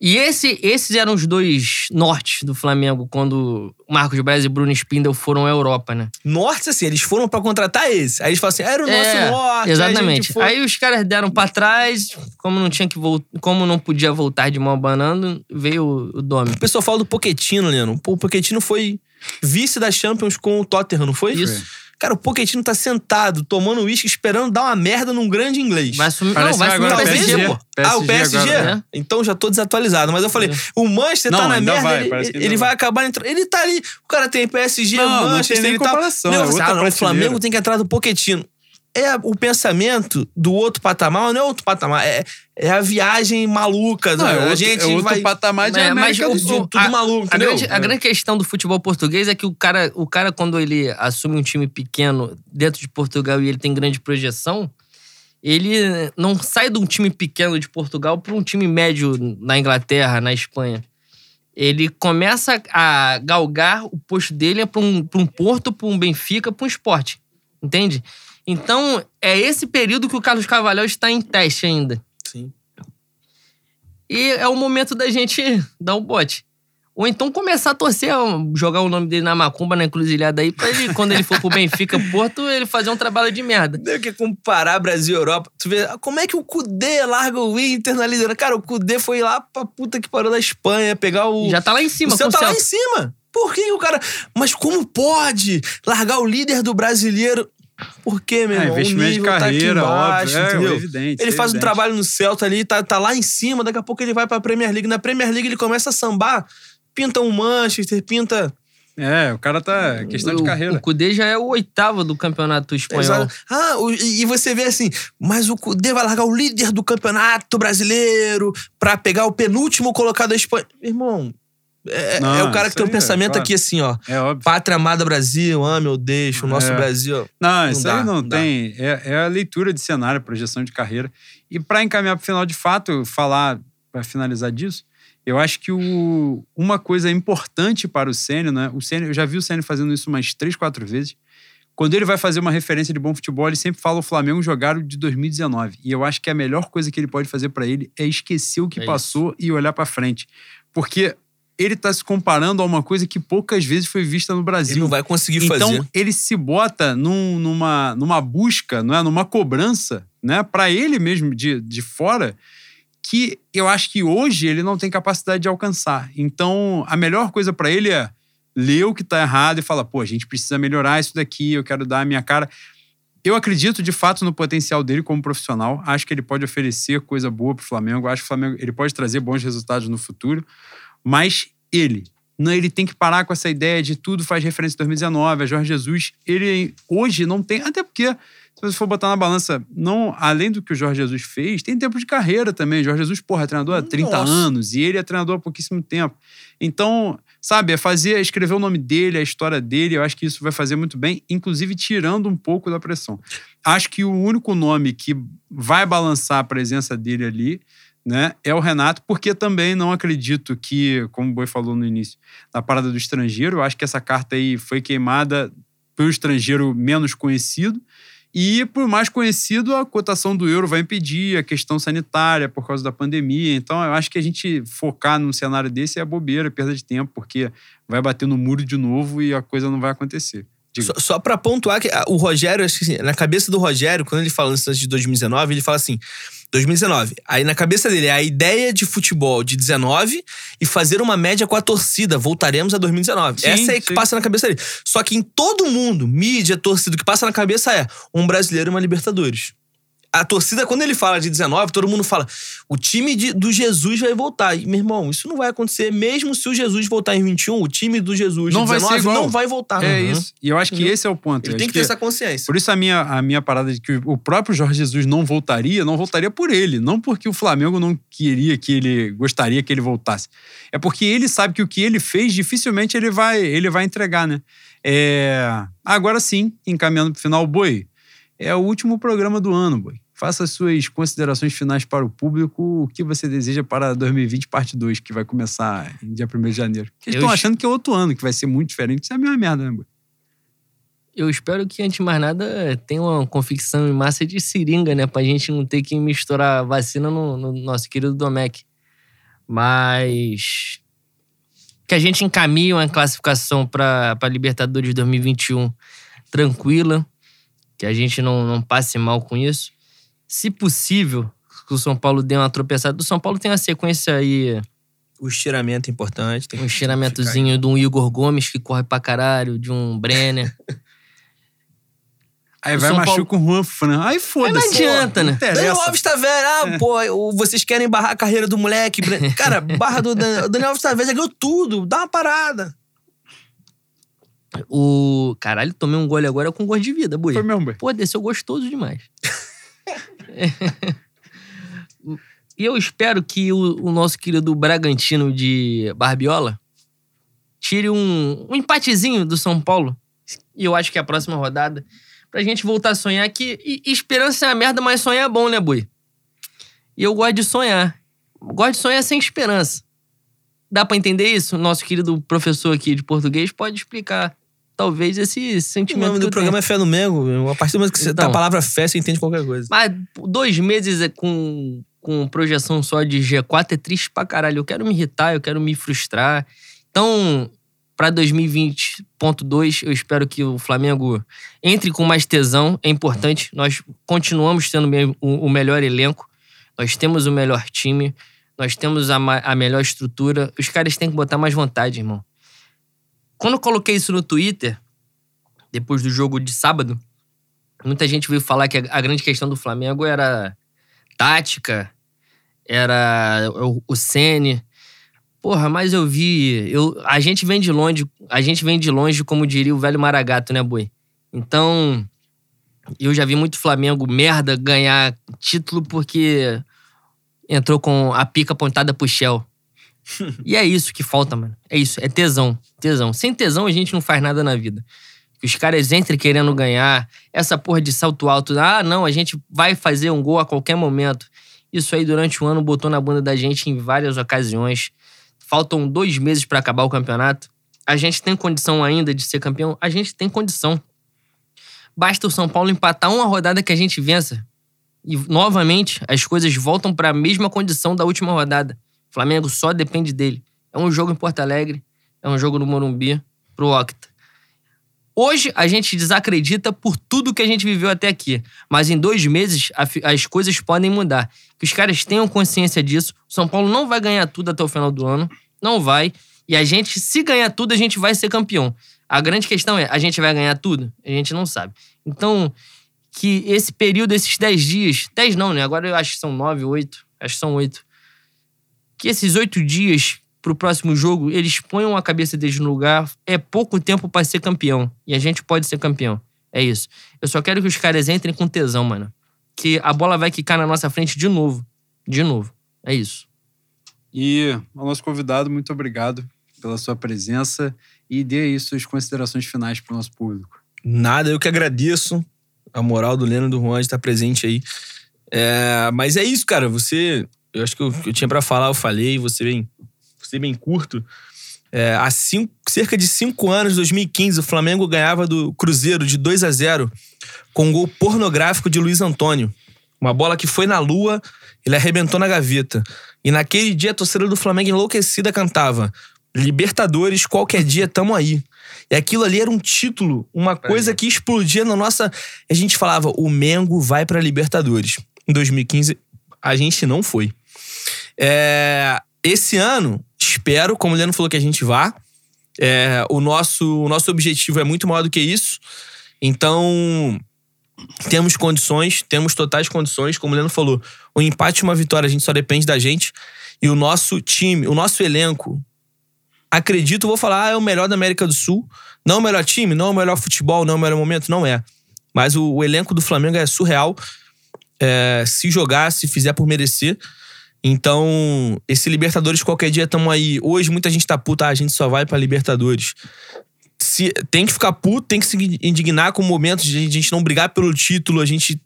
E esse, esses eram os dois nortes do Flamengo quando Marcos Braz e Bruno Spindel foram à Europa, né? Norte, assim, eles foram pra contratar esse. Aí eles falam assim, era o nosso É, norte. aí Exatamente. gente foi- Aí os caras deram pra trás, como não tinha que vol- como não podia voltar de mão abanando, veio o, o Domi. O pessoal fala do Pochettino, Leandro. Pô, o Pochettino foi vice da Champions com o Tottenham, não foi? Isso. Cara, o Pochettino tá sentado, tomando uísque, esperando dar uma merda num grande inglês. Vai Parece não, vai assumir agora o PSG. PSG. pô. Ah, o PSG? PSG agora, né? Então já tô desatualizado. Mas eu falei, o Manchester Não, tá na merda, vai, ele, ele vai vai. acabar entrando. Ele tá ali, o cara tem PSG, Não, não Manchester tem nem e tal. comparação, Não, é outra ah, não, o. Flamengo tem que entrar do Pochettino. É o pensamento do outro patamar, não é outro patamar, é, é a viagem maluca. Não, a é outro, gente é outro vai... patamar de É, América mas do o- tudo maluco, A grande, a grande questão do futebol português é que o cara, o cara, quando ele assume um time pequeno dentro de Portugal e ele tem grande projeção, ele não sai de um time pequeno de Portugal para um time médio na Inglaterra, na Espanha. Ele começa a galgar o posto dele para um, pra um Porto, para um Benfica, para um esporte. Entende? Então, é esse período que o Carlos Carvalhal está em teste ainda. Sim. E é o momento da gente dar um bote. Ou então começar a torcer, jogar o nome dele na macumba, na encruzilhada aí, pra ele, quando ele for pro Benfica, Porto, ele fazer um trabalho de merda. Tem que comparar Brasil e Europa. Tu vê, como é que o Cudê larga o Inter na liderança? Cara, o Cudê foi lá pra puta que parou da Espanha pegar o. Já tá lá em o cima, seu com tá o lá em cima. Por que o cara. Mas como pode largar o líder do brasileiro? Por quê, meu É, irmão? o investimento de tá aqui carreira, embaixo, óbvio. É, entendeu? evidente. Ele faz um evidente. trabalho no Celta ali, tá, tá lá em cima, daqui a pouco ele vai pra Premier League. Na Premier League ele começa a sambar, pinta um Manchester, pinta. É, o cara tá. é Questão de O- carreira. O Cudê já é o oitavo do campeonato espanhol. Exato. Ah, o- e e você vê assim, mas o Cudê vai largar o líder do campeonato brasileiro pra pegar o penúltimo colocado da Espanha. Irmão, é, Não, é o cara que isso tem um é pensamento claro. aqui assim, ó. É óbvio. Pátria amada Brasil, ame ou deixa, o nosso É. Brasil. Não, isso dá, aí não, não tem. É, é a leitura de cenário, projeção de carreira. E para encaminhar para o final de fato, falar, para finalizar disso, eu acho que o, uma coisa importante para o Sênio, né? O Sênio, eu já vi o Sênio fazendo isso umas três, quatro vezes. quando ele vai fazer uma referência de bom futebol, ele sempre fala o Flamengo jogaram de 2019. E eu acho que a melhor coisa que ele pode fazer para ele é esquecer o que É passou e olhar para frente. Porque ele tá se comparando a uma coisa que poucas vezes foi vista no Brasil. Ele não vai conseguir Então, fazer. ele se bota num- numa, numa busca, não é? numa cobrança, né? para ele mesmo de, de fora, que eu acho que hoje ele não tem capacidade de alcançar. Então, a melhor coisa para ele é ler o que está errado e falar: pô, a gente precisa melhorar isso daqui, eu quero dar a minha cara. Eu acredito de fato no potencial dele como profissional. Acho que ele pode oferecer coisa boa para o Flamengo. Acho que o Flamengo ele pode trazer bons resultados no futuro. Mas ele, não, ele tem que parar com essa ideia de tudo faz referência a 2019, a Jorge Jesus. Ele hoje não tem, até porque se você for botar na balança, não, além do que o Jorge Jesus fez, tem tempo de carreira também. Jorge Jesus, porra, é treinador há 30 Nossa. anos e ele é treinador há pouquíssimo tempo. Então, sabe, é fazer, é escrever o nome dele, a história dele, eu acho que isso vai fazer muito bem, inclusive tirando um pouco da pressão. Acho que o único nome que vai balançar a presença dele ali, né, é o Renato, porque também não acredito que, como o Boi falou no início, na parada do estrangeiro, eu acho que essa carta aí foi queimada pelo estrangeiro menos conhecido. E por mais conhecido, a cotação do euro vai impedir a questão sanitária por causa da pandemia. Então, eu acho que a gente focar num cenário desse é bobeira, perda de tempo, porque vai bater no muro de novo e a coisa não vai acontecer. Diga. Só, só pra pontuar que ah, o Rogério, acho que assim, na cabeça do Rogério, quando ele fala antes de 2019, ele fala assim: 2019. Aí na cabeça dele é a ideia de futebol de 19 e fazer uma média com a torcida. Voltaremos a 2019. Sim, Essa é que sim. passa na cabeça dele. Só que em todo mundo, mídia, torcida, o que passa na cabeça é um brasileiro e uma Libertadores. A torcida, quando ele fala de 19, todo mundo fala: o time de- do Jesus vai voltar. E, meu irmão, isso não vai acontecer. Mesmo se o Jesus voltar em 21, o time do Jesus Não de vai ser 19 igual. não vai voltar. É Uhum. isso. E eu acho que Entendeu? esse é o ponto. Ele tem que ter essa consciência. Por isso a minha, a minha parada de que o próprio Jorge Jesus não voltaria, não voltaria por ele, não porque o Flamengo não queria que ele gostaria que ele voltasse. É porque ele sabe que o que ele fez dificilmente ele vai ele vai entregar, né? É... Agora sim, encaminhando para o final, Boi, é o último programa do ano, Boi. Faça as suas considerações finais para o público, o que você deseja para 2020, parte 2, que vai começar em dia 1 de janeiro. Porque Eles estão es- achando que é outro ano, que vai ser muito diferente. Isso é a mesma merda, né? Eu espero que, antes de mais nada, tenha uma confecção em massa de seringa, né? Pra gente não ter que misturar vacina no, no nosso querido Domec. Mas. Que a gente encaminhe uma classificação pra, pra Libertadores 2021 tranquila. Que a gente não, não passe mal com isso. Se possível, que o São Paulo dê uma tropeçada. O São Paulo tem uma sequência aí O estiramento é importante. Tem um estiramentozinho de um Igor Gomes que corre pra caralho, de um Brenner. Aí O vai São machucar com o Juan Fran. Aí foda-se. Não adianta, né? Não Daniel. Alves tá velho, ah, pô, o- vocês querem barrar a carreira do moleque. Cara, barra do Dan- o Daniel Alves tá velho, já ganhou tudo, dá uma parada. O. Caralho, tomei um gole agora com gosto de vida, boi. Foi mesmo, Boi. Pô, desceu gostoso demais. e eu espero que o, o nosso querido Bragantino de Barbiola tire um, um empatezinho do São Paulo. E eu acho que é a próxima rodada. Pra gente voltar a sonhar que. E, e esperança é uma merda, mas sonhar é bom, né, boi? E eu gosto de sonhar. Gosto de sonhar sem esperança. Dá pra entender isso? Nosso querido professor aqui de português pode explicar, talvez, esse O sentimento. nome que do programa é Fé no Mengo. A partir do momento que você Então. tá a palavra fé, você entende qualquer coisa. Mas dois meses é com, com projeção só de G4 é triste pra caralho. Eu quero me irritar, eu quero me frustrar. Então, pra 2020.2, eu espero que o Flamengo entre com mais tesão. É importante. Nós continuamos tendo o, o melhor elenco. Nós temos o melhor time. Nós temos a, a melhor estrutura. Os caras têm que botar mais vontade, irmão. Quando eu coloquei isso no Twitter, depois do jogo de sábado, muita gente veio falar que a, grande questão do Flamengo era tática, era o, o Sene. Porra, mas eu vi. Eu, a gente vem de longe, a gente vem de longe, como diria o velho Maragato, né, boi? Então, eu já vi muito Flamengo merda ganhar título porque entrou com a pica apontada pro Shell. E é isso que falta, mano. É isso, é tesão. Tesão. Sem tesão a gente não faz nada na vida. Os caras entrem querendo ganhar. Essa porra de salto alto. Ah, não, a gente vai fazer um gol a qualquer momento. Isso aí durante o ano botou na bunda da gente em várias ocasiões. Faltam dois meses pra acabar o campeonato. A gente tem condição ainda de ser campeão? A gente tem condição. Basta o São Paulo empatar uma rodada que a gente vença. E novamente as coisas voltam para a mesma condição da última rodada. Flamengo só depende dele. É um jogo em Porto Alegre, é um jogo no Morumbi pro Octa. Hoje a gente desacredita por tudo que a gente viveu até aqui, mas em dois meses as coisas podem mudar. Que os caras tenham consciência disso. O São Paulo não vai ganhar tudo até o final do ano, não vai. E a gente, se ganhar tudo, a gente vai ser campeão. A grande questão é, a gente vai ganhar tudo? A gente não sabe. Então, que esse período, esses 10 dias, 10 não, né? Agora eu acho que são 9, 8, acho que são 8. Que esses 8 dias pro próximo jogo, eles ponham a cabeça deles no lugar. É pouco tempo para ser campeão. E a gente pode ser campeão. É isso. Eu só quero que os caras entrem com tesão, mano. Que a bola vai quicar na nossa frente de novo. De novo. É isso. E ao nosso convidado, muito obrigado pela sua presença e dê aí suas considerações finais para o nosso público. Nada, eu que agradeço a moral do Leno e do Juan de estar presente aí. É, mas é isso, cara. Você. Eu acho que eu, eu tinha para falar, eu falei, você bem ser bem curto. É, há cinco, cerca de cinco anos, 2015, o Flamengo ganhava do Cruzeiro de 2 a 0 com um gol pornográfico de Luiz Antônio. Uma bola que foi na lua, ele arrebentou na gaveta. E naquele dia a torcida do Flamengo enlouquecida cantava: Libertadores, qualquer dia tamo aí. E aquilo ali era um título, uma coisa que explodia na nossa. A gente falava: o Mengo vai para Libertadores. Em 2015, a gente não foi. É, esse ano, espero, como o Leandro falou, que a gente vá. É, o, nosso, o nosso objetivo é muito maior do que isso. Então, temos condições, temos totais condições. Como o Leandro falou, o empate e uma vitória, a gente só depende da gente. E o nosso time, o nosso elenco, acredito, vou falar, ah, é o melhor da América do Sul. Não é o melhor time, não é o melhor futebol, não é o melhor momento, não é. Mas o, o elenco do Flamengo é surreal. É, se jogar, se fizer por merecer. Então, esse Libertadores qualquer dia tamo aí. Hoje muita gente tá puta, ah, a gente só vai pra Libertadores. Se, tem que ficar puto, tem que se indignar com momentos de a gente não brigar pelo título, a gente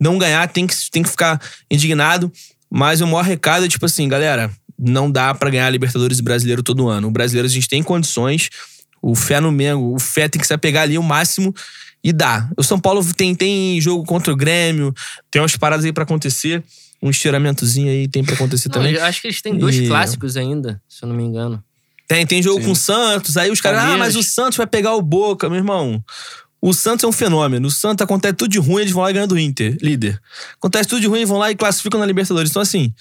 não ganhar, tem que, tem que ficar indignado. Mas o maior recado é tipo assim, galera, não dá para ganhar Libertadores brasileiro todo ano. O brasileiro a gente tem condições, o fé no Mengo, o fé tem que se apegar ali o máximo e dá. O São Paulo tem, tem jogo contra o Grêmio, tem umas paradas aí para acontecer um estiramentozinho aí tem pra acontecer não, também. Eu acho que eles têm dois e... clássicos ainda, se eu não me engano. Tem, tem jogo Sim. com o Santos, aí os caras, ah, mas o Santos vai pegar o Boca, meu irmão. O Santos é um fenômeno. O Santos acontece tudo de ruim, eles vão lá e ganham do Inter, líder. Acontece tudo de ruim, vão lá e classificam na Libertadores. Então, assim,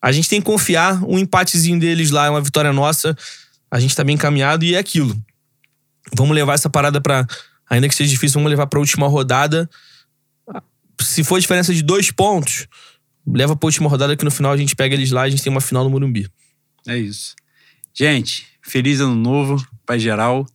a gente tem que confiar. Um empatezinho deles lá é uma vitória nossa. A gente tá bem encaminhado e é aquilo. Vamos levar essa parada pra. Ainda que seja difícil, vamos levar pra última rodada. Se for diferença de dois pontos, leva pra última rodada que no final a gente pega eles lá e a gente tem uma final no Morumbi. É isso. Gente, feliz ano novo, pai geral.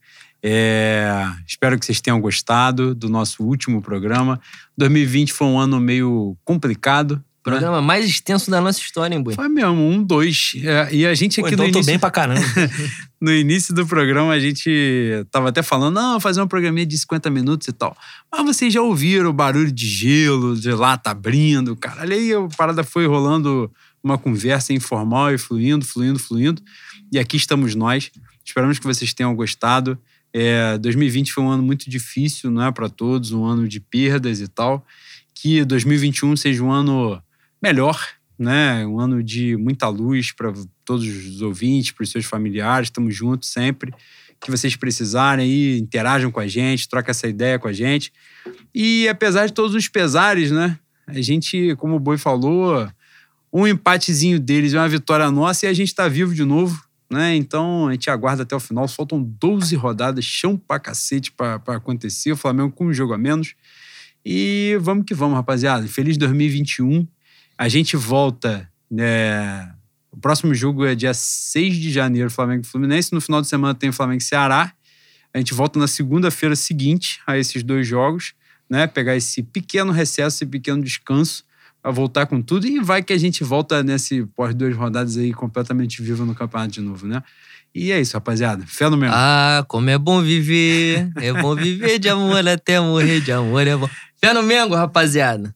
É, espero que vocês tenham gostado do nosso último programa. 2020 foi um ano meio complicado, Programa mais extenso da nossa história, hein, Bui? Foi mesmo, um, dois. É, e a gente aqui Pô, então no início... tô bem pra caramba. no início do programa, a gente tava até falando, não, fazer um programinha de 50 minutos e tal. Mas vocês já ouviram o barulho de gelo, de lata abrindo, cara. Ali a parada foi rolando uma conversa informal e fluindo, fluindo, fluindo. E aqui estamos nós. Esperamos que vocês tenham gostado. É, 2020 foi um ano muito difícil, não é para todos, um ano de perdas e tal. Que 2021 seja um ano melhor, né? Um ano de muita luz para todos os ouvintes, para os seus familiares. Estamos juntos sempre. Que vocês precisarem aí, interajam com a gente, troca essa ideia com a gente. E apesar de todos os pesares, né? A gente, como o Boi falou, um empatezinho deles é uma vitória nossa e a gente está vivo de novo. Né? Então a gente aguarda até o final. Faltam 12 rodadas, chão pra cacete pra, pra acontecer. O Flamengo com um jogo a menos. E vamos que vamos, rapaziada. Feliz 2021. A gente volta. É... O próximo jogo é dia 6 de janeiro, Flamengo e Fluminense. No final de semana tem Flamengo e Ceará. A gente volta na segunda-feira seguinte a esses dois jogos, né? Pegar esse pequeno recesso, esse pequeno descanso para voltar com tudo. E vai que a gente volta nesse pós duas rodadas aí completamente vivo no campeonato de novo, né? E é isso, rapaziada. Fé no mesmo. Ah, como é bom viver. É bom viver de amor até morrer de amor. É bom. Fé no Mengo, rapaziada.